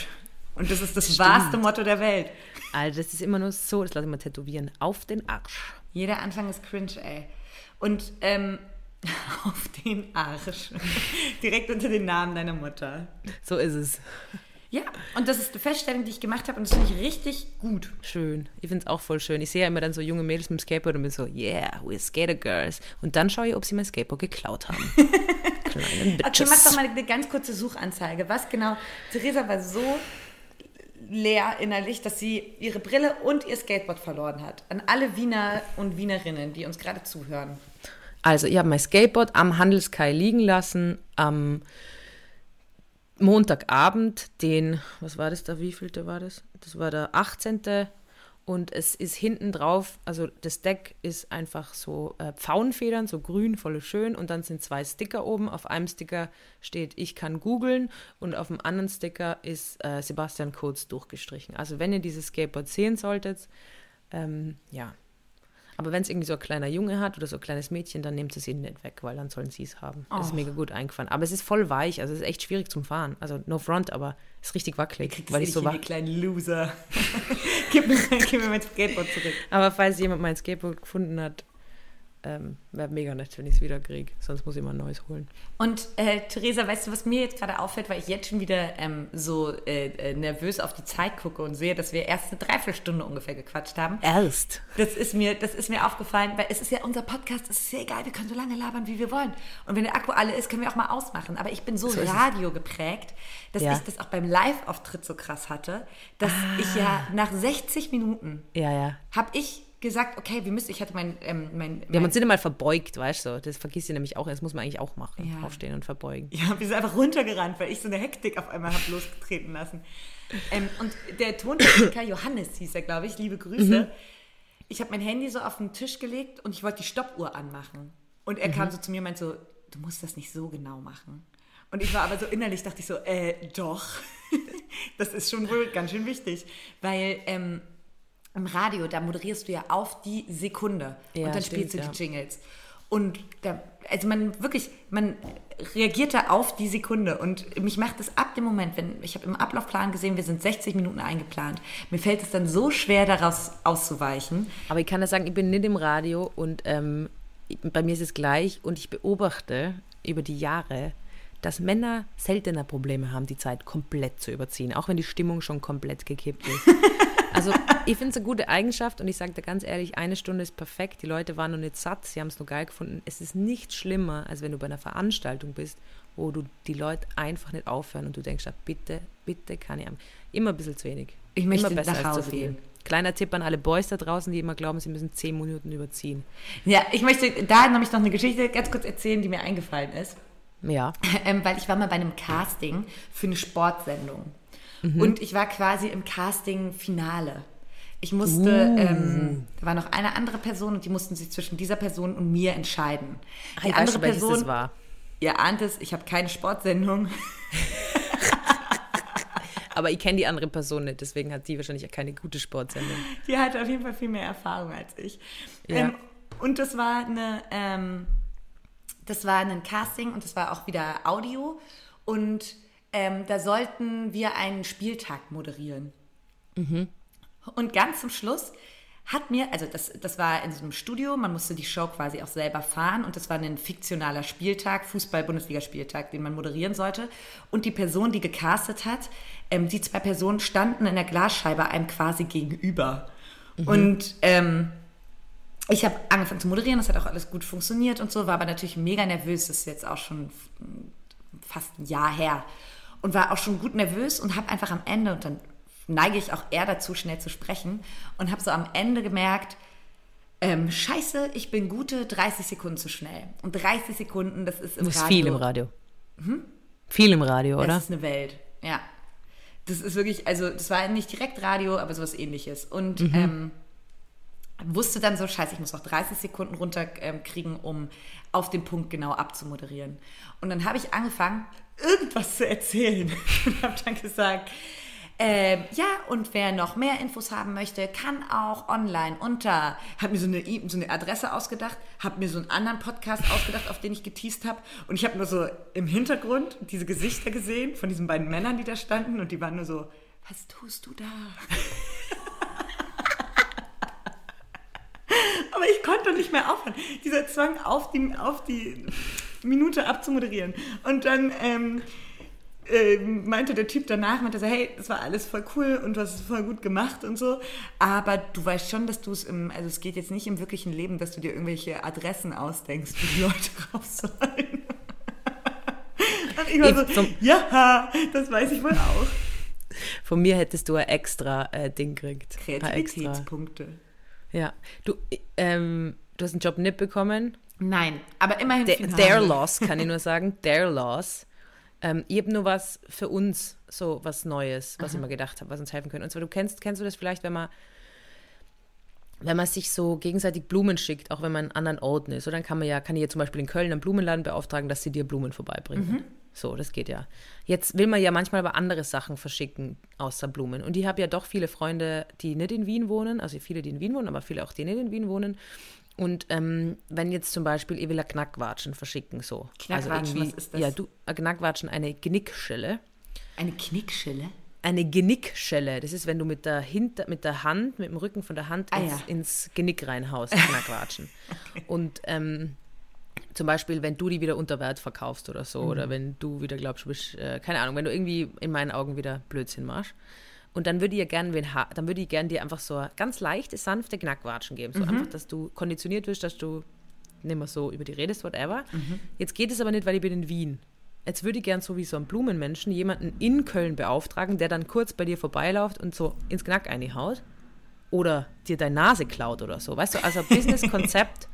[SPEAKER 1] Und das ist das wahrste Motto der Welt.
[SPEAKER 2] Also das ist immer nur so, das lasse ich mal tätowieren. Auf den Arsch.
[SPEAKER 1] Jeder Anfang ist cringe, ey. Und ähm, (laughs) auf den Arsch. (laughs) Direkt unter den Namen deiner Mutter.
[SPEAKER 2] So ist es.
[SPEAKER 1] Ja, und das ist eine Feststellung, die ich gemacht habe und das finde ich richtig gut.
[SPEAKER 2] Schön. Ich finde es auch voll schön. Ich sehe ja immer dann so junge Mädels mit dem Skateboard und bin so, yeah, we're Skater Girls. Und dann schaue ich, ob sie mein Skateboard geklaut haben. (laughs) Kleinen
[SPEAKER 1] Okay,
[SPEAKER 2] Bitches.
[SPEAKER 1] mach doch mal eine ganz kurze Suchanzeige. Was genau? Theresa war so leer innerlich, dass sie ihre Brille und ihr Skateboard verloren hat. An alle Wiener und Wienerinnen, die uns gerade zuhören.
[SPEAKER 2] Also, ich habe mein Skateboard am Handelskai liegen lassen am Montagabend, den, was war das da, wie vielte war das? Das war der 18. Und es ist hinten drauf, also das Deck ist einfach so äh, Pfauenfedern, so grün, voll schön. Und dann sind zwei Sticker oben. Auf einem Sticker steht, ich kann googeln. Und auf dem anderen Sticker ist äh, Sebastian Kurz durchgestrichen. Also wenn ihr dieses Skateboard sehen solltet, ähm, ja. Aber wenn es irgendwie so ein kleiner Junge hat oder so ein kleines Mädchen, dann nehmt es ihnen nicht weg, weil dann sollen sie es haben. Das ist
[SPEAKER 1] Oh.
[SPEAKER 2] mega gut eingefahren. Aber es ist voll weich, also es ist echt schwierig zum Fahren. Also no front, aber es ist richtig wackelig, weil ich so
[SPEAKER 1] war. kleinen Loser. (laughs) gib, mir, gib mir mein Skateboard zurück.
[SPEAKER 2] Aber falls jemand mein Skateboard gefunden hat, ähm, wäre mega nett, wenn ich es wieder kriege. Sonst muss ich mal ein neues holen.
[SPEAKER 1] Und äh, Theresa, weißt du, was mir jetzt gerade auffällt, weil ich jetzt schon wieder ähm, so äh, äh, nervös auf die Zeit gucke und sehe, dass wir erst eine Dreiviertelstunde ungefähr gequatscht haben.
[SPEAKER 2] Erst.
[SPEAKER 1] Das ist mir, das ist mir aufgefallen, weil es ist ja unser Podcast, es ist ja egal, wir können so lange labern, wie wir wollen. Und wenn der Akku alle ist, können wir auch mal ausmachen. Aber ich bin so,
[SPEAKER 2] So.
[SPEAKER 1] Radio geprägt, dass
[SPEAKER 2] Ja.
[SPEAKER 1] ich das auch beim Live-Auftritt so krass hatte, dass ich ja nach 60 Minuten
[SPEAKER 2] Ja, ja.
[SPEAKER 1] habe ich gesagt, okay, wir müssen, ich hatte mein, ähm, mein,
[SPEAKER 2] Wir
[SPEAKER 1] mein
[SPEAKER 2] haben uns nicht mal verbeugt, weißt du? Das vergisst ihr nämlich auch. Das muss man eigentlich auch machen.
[SPEAKER 1] Ja.
[SPEAKER 2] Aufstehen und verbeugen.
[SPEAKER 1] Ja, wir sind einfach runtergerannt, weil ich so eine Hektik auf einmal habe losgetreten lassen. Ähm, und der Tontechniker, Johannes hieß er, glaube ich, liebe Grüße. Ich habe mein Handy so auf den Tisch gelegt und ich wollte die Stoppuhr anmachen. Und er kam so zu mir und meinte so, du musst das nicht so genau machen. Und ich war aber so innerlich, dachte ich so, äh, doch. (laughs) das ist schon wohl ganz schön wichtig. Weil ähm, im Radio, da moderierst du ja auf die Sekunde.
[SPEAKER 2] Ja,
[SPEAKER 1] und dann
[SPEAKER 2] stimmt,
[SPEAKER 1] spielst du
[SPEAKER 2] ja.
[SPEAKER 1] die Jingles. Und da, also man wirklich, man reagiert da auf die Sekunde. Und mich macht es ab dem Moment, wenn ich habe im Ablaufplan gesehen, wir sind 60 Minuten eingeplant. Mir fällt es dann so schwer, daraus auszuweichen.
[SPEAKER 2] Aber ich kann ja sagen, ich bin nicht im Radio und ähm, bei mir ist es gleich und ich beobachte über die Jahre, dass Männer seltener Probleme haben, die Zeit komplett zu überziehen, auch wenn die Stimmung schon komplett gekippt ist. (laughs) Also ich finde es eine gute Eigenschaft und ich sage dir ganz ehrlich, eine Stunde ist perfekt. Die Leute waren noch nicht satt, sie haben es nur geil gefunden. Es ist nicht schlimmer, als wenn du bei einer Veranstaltung bist, wo du die Leute einfach nicht aufhören und du denkst, ah, bitte, bitte kann ich haben. Immer ein bisschen zu wenig.
[SPEAKER 1] Ich möchte
[SPEAKER 2] immer besser
[SPEAKER 1] nach Hause gehen.
[SPEAKER 2] Kleiner Tipp an alle Boys da draußen, die immer glauben, sie müssen zehn Minuten überziehen.
[SPEAKER 1] Ja, ich möchte da nämlich noch eine Geschichte ganz kurz erzählen, die mir eingefallen ist.
[SPEAKER 2] Ja. (laughs)
[SPEAKER 1] ähm, weil ich war mal bei einem Casting für eine Sportsendung.
[SPEAKER 2] Mhm.
[SPEAKER 1] Und ich war quasi im Casting-Finale. Ich musste,
[SPEAKER 2] Uh.
[SPEAKER 1] ähm, da war noch eine andere Person und die mussten sich zwischen dieser Person und mir entscheiden. Die
[SPEAKER 2] Ich weiß
[SPEAKER 1] andere
[SPEAKER 2] schon,
[SPEAKER 1] Person,
[SPEAKER 2] das war.
[SPEAKER 1] ihr ahnt es, ich habe keine Sportsendung. (laughs)
[SPEAKER 2] Aber ich kenne die andere Person nicht, deswegen hat die wahrscheinlich auch keine gute Sportsendung.
[SPEAKER 1] Die hatte auf jeden Fall viel mehr Erfahrung als ich.
[SPEAKER 2] Ja.
[SPEAKER 1] Ähm, und das war eine, ähm, das war ein Casting und das war auch wieder Audio. Und ähm, da sollten wir einen Spieltag moderieren. Und ganz zum Schluss hat mir, also das, das war in so einem Studio, man musste die Show quasi auch selber fahren und das war ein fiktionaler Spieltag, Fußball-Bundesliga-Spieltag, den man moderieren sollte. Und die Person, die gecastet hat, ähm, die zwei Personen standen in der Glasscheibe einem quasi gegenüber. Und ähm, ich habe angefangen zu moderieren, das hat auch alles gut funktioniert und so, war aber natürlich mega nervös, das ist jetzt auch schon fast ein Jahr her und war auch schon gut nervös und habe einfach am Ende, und dann neige ich auch eher dazu, schnell zu sprechen, und habe so am Ende gemerkt, ähm, scheiße, ich bin gute 30 Sekunden zu schnell. Und 30 Sekunden, das ist im
[SPEAKER 2] Das ist
[SPEAKER 1] Radio.
[SPEAKER 2] viel im Radio. Viel im Radio, oder?
[SPEAKER 1] Das ist eine Welt, ja. Das ist wirklich, also das war nicht direkt Radio, aber sowas ähnliches. Und ähm, wusste dann so, scheiße, ich muss noch 30 Sekunden runterkriegen, kriegen, um auf den Punkt genau abzumoderieren. Und dann habe ich angefangen, irgendwas zu erzählen. (laughs) Und habe dann gesagt, ähm, ja, und wer noch mehr Infos haben möchte, kann auch online unter, habe mir so eine, so eine Adresse ausgedacht, habe mir so einen anderen Podcast ausgedacht, auf den ich geteased habe. Und ich habe nur so im Hintergrund diese Gesichter gesehen von diesen beiden Männern, die da standen. Und die waren nur so, was tust du da? Aber ich konnte nicht mehr aufhören. Dieser Zwang, auf die, auf die Minute abzumoderieren. Und dann ähm, äh, meinte der Typ danach, meinte so, hey, das war alles voll cool und du hast es voll gut gemacht und so. Aber du weißt schon, dass du es im, also es geht jetzt nicht im wirklichen Leben, dass du dir irgendwelche Adressen ausdenkst, wo die Leute (laughs) rauf sollen. (laughs) und ich war so, ja, das weiß ich wohl auch.
[SPEAKER 2] Von mir hättest du ein extra äh, Ding gekriegt.
[SPEAKER 1] Kreativitätspunkte.
[SPEAKER 2] Ja. Du, ähm, du hast einen Job nicht bekommen.
[SPEAKER 1] Nein, aber immerhin.
[SPEAKER 2] Der, their loss, kann ich nur sagen. Their loss. Ähm, ich habe nur was für uns, so was Neues, was Aha. ich mir gedacht habe, was uns helfen könnte. Und zwar, du kennst, kennst du das vielleicht, wenn man wenn man sich so gegenseitig Blumen schickt, auch wenn man an anderen Orten ist, so dann kann man ja, kann ich ja zum Beispiel in Köln einen Blumenladen beauftragen, dass sie dir Blumen vorbeibringen. Mhm. So, das geht ja. Jetzt will man ja manchmal aber andere Sachen verschicken, außer Blumen. Und ich habe ja doch viele Freunde, die nicht in Wien wohnen, also viele, die in Wien wohnen, aber viele auch, die nicht in Wien wohnen. Und ähm, wenn jetzt zum Beispiel, ich will ein Knackwatschen verschicken, so.
[SPEAKER 1] Knackwatschen, also was ist das?
[SPEAKER 2] Ja, du, ein Knackwatschen, eine Genickschelle.
[SPEAKER 1] Eine Knickschelle?
[SPEAKER 2] Eine Genickschelle. Das ist, wenn du mit der, Hinter, mit der Hand, mit dem Rücken von der Hand
[SPEAKER 1] ah,
[SPEAKER 2] ins,
[SPEAKER 1] ja.
[SPEAKER 2] ins, Genick reinhaust, (laughs) Knackwatschen. okay. Und ähm, zum Beispiel, wenn du die wieder unter Wert verkaufst oder so, mhm. oder wenn du wieder glaubst, du bist, äh, keine Ahnung, wenn du irgendwie in meinen Augen wieder Blödsinn machst. Und dann würde ich ja gerne, dann würde ich gerne dir einfach so ganz leichte, sanfte Knackwatschen geben. So mhm. einfach, dass du konditioniert wirst, dass du nicht mehr so über die redest, whatever. Mhm. Jetzt geht es aber nicht, weil ich bin in Wien. Jetzt würde ich gern so wie so ein Blumenmenschen jemanden in Köln beauftragen, der dann kurz bei dir vorbeiläuft und so ins Knack einhaut. Oder dir deine Nase klaut oder so. Weißt du, also (laughs) Business-Konzept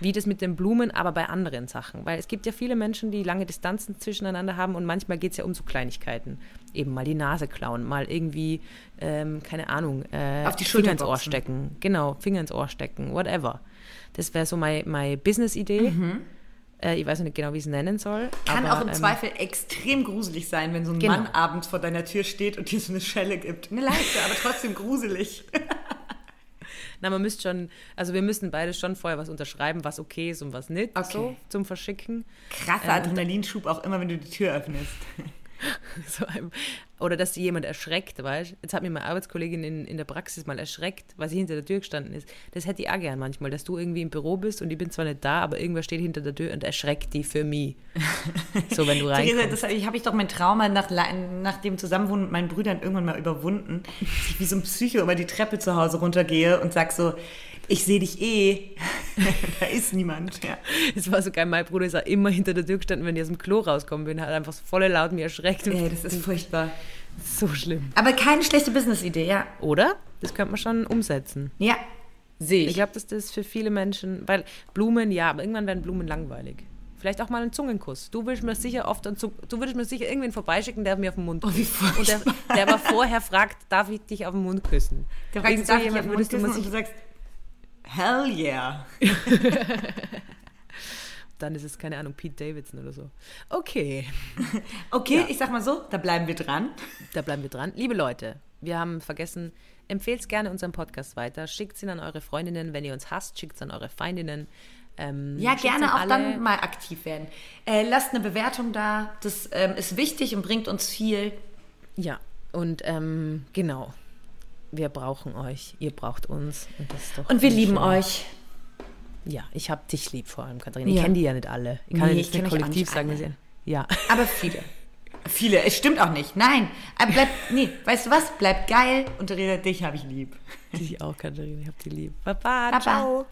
[SPEAKER 2] wie das mit den Blumen, aber bei anderen Sachen. Weil es gibt ja viele Menschen, die lange Distanzen zwischeneinander haben und manchmal geht es ja um so Kleinigkeiten. Eben mal die Nase klauen, mal irgendwie, ähm, keine Ahnung, äh,
[SPEAKER 1] Auf die
[SPEAKER 2] Finger ins Ohr stecken. Genau, Finger ins Ohr stecken, whatever. Das wäre so meine my Business-Idee. Mhm. Äh, ich weiß noch nicht genau, wie ich es nennen soll.
[SPEAKER 1] Kann
[SPEAKER 2] aber,
[SPEAKER 1] auch im ähm, Zweifel extrem gruselig sein, wenn so ein genau. Mann abends vor deiner Tür steht und dir so eine Schelle gibt. Eine leichte, aber trotzdem gruselig. (laughs)
[SPEAKER 2] Na, man müsste schon, also wir müssen beide schon vorher was unterschreiben, was okay ist und was nicht,
[SPEAKER 1] okay.
[SPEAKER 2] so zum Verschicken.
[SPEAKER 1] Krasser äh, Adrenalinschub auch immer, wenn du die Tür öffnest. (laughs)
[SPEAKER 2] so ein, oder dass jemand erschreckt, weißt du? Jetzt hat mich meine Arbeitskollegin in, in der Praxis mal erschreckt, weil sie hinter der Tür gestanden ist. Das hätte ich auch gern manchmal, dass du irgendwie im Büro bist und ich bin zwar nicht da, aber irgendwer steht hinter der Tür und erschreckt die für mich. so, wenn du (laughs) reinkommst.
[SPEAKER 1] das habe ich doch mein Trauma nach, nach dem Zusammenwohnen mit meinen Brüdern irgendwann mal überwunden. Dass ich wie so ein Psycho über die Treppe zu Hause runtergehe und sag so, ich sehe dich eh. (laughs) da ist niemand. Ja.
[SPEAKER 2] Es war so geil, mein Bruder ist auch immer hinter der Tür gestanden, wenn ich aus dem Klo rauskommen bin, hat einfach so volle laut mir erschreckt.
[SPEAKER 1] Ja, das ist furchtbar.
[SPEAKER 2] So schlimm.
[SPEAKER 1] Aber keine schlechte Business-Idee, ja.
[SPEAKER 2] Oder? Das könnte man schon umsetzen.
[SPEAKER 1] Ja, sehe ich.
[SPEAKER 2] Ich glaube, dass das für viele Menschen, weil Blumen, ja, aber irgendwann werden Blumen langweilig. Vielleicht auch mal einen Zungenkuss. Du würdest mir sicher oft einen Zung du würdest mir sicher irgendwen vorbeischicken, der mir auf den Mund
[SPEAKER 1] küsst. Oh,
[SPEAKER 2] und der, der aber vorher fragt, darf ich dich auf den Mund küssen?
[SPEAKER 1] Der fragt, darf jemand, würdest du, und du sagst, hell yeah. (laughs)
[SPEAKER 2] dann ist es, keine Ahnung, Pete Davidson oder so. Okay. (laughs)
[SPEAKER 1] okay, ja. ich sag mal so, da bleiben wir dran.
[SPEAKER 2] Da bleiben wir dran. Liebe Leute, wir haben vergessen, empfehlt gerne unseren Podcast weiter. Schickt ihn an eure Freundinnen. Wenn ihr uns hasst, schickt es an eure Freundinnen.
[SPEAKER 1] Ähm, ja, gerne auch alle. dann mal aktiv werden. Äh, lasst eine Bewertung da. Das ähm, ist wichtig und bringt uns viel.
[SPEAKER 2] Ja, und ähm, genau. Wir brauchen euch. Ihr braucht uns.
[SPEAKER 1] Und, und wir lieben schön. euch.
[SPEAKER 2] Ja, ich habe dich lieb vor allem, Katharina. Ich kenne die ja nicht alle. Ich kann nee, ja nicht, nicht kollektiv sagen, alle. ja.
[SPEAKER 1] Aber viele. Viele. Es stimmt auch nicht. Nein. Aber bleib, nee, weißt du was? Bleib geil und Reda, dich habe ich lieb.
[SPEAKER 2] Dich auch, Katharina. Ich habe dich lieb. Baba, Baba. ciao.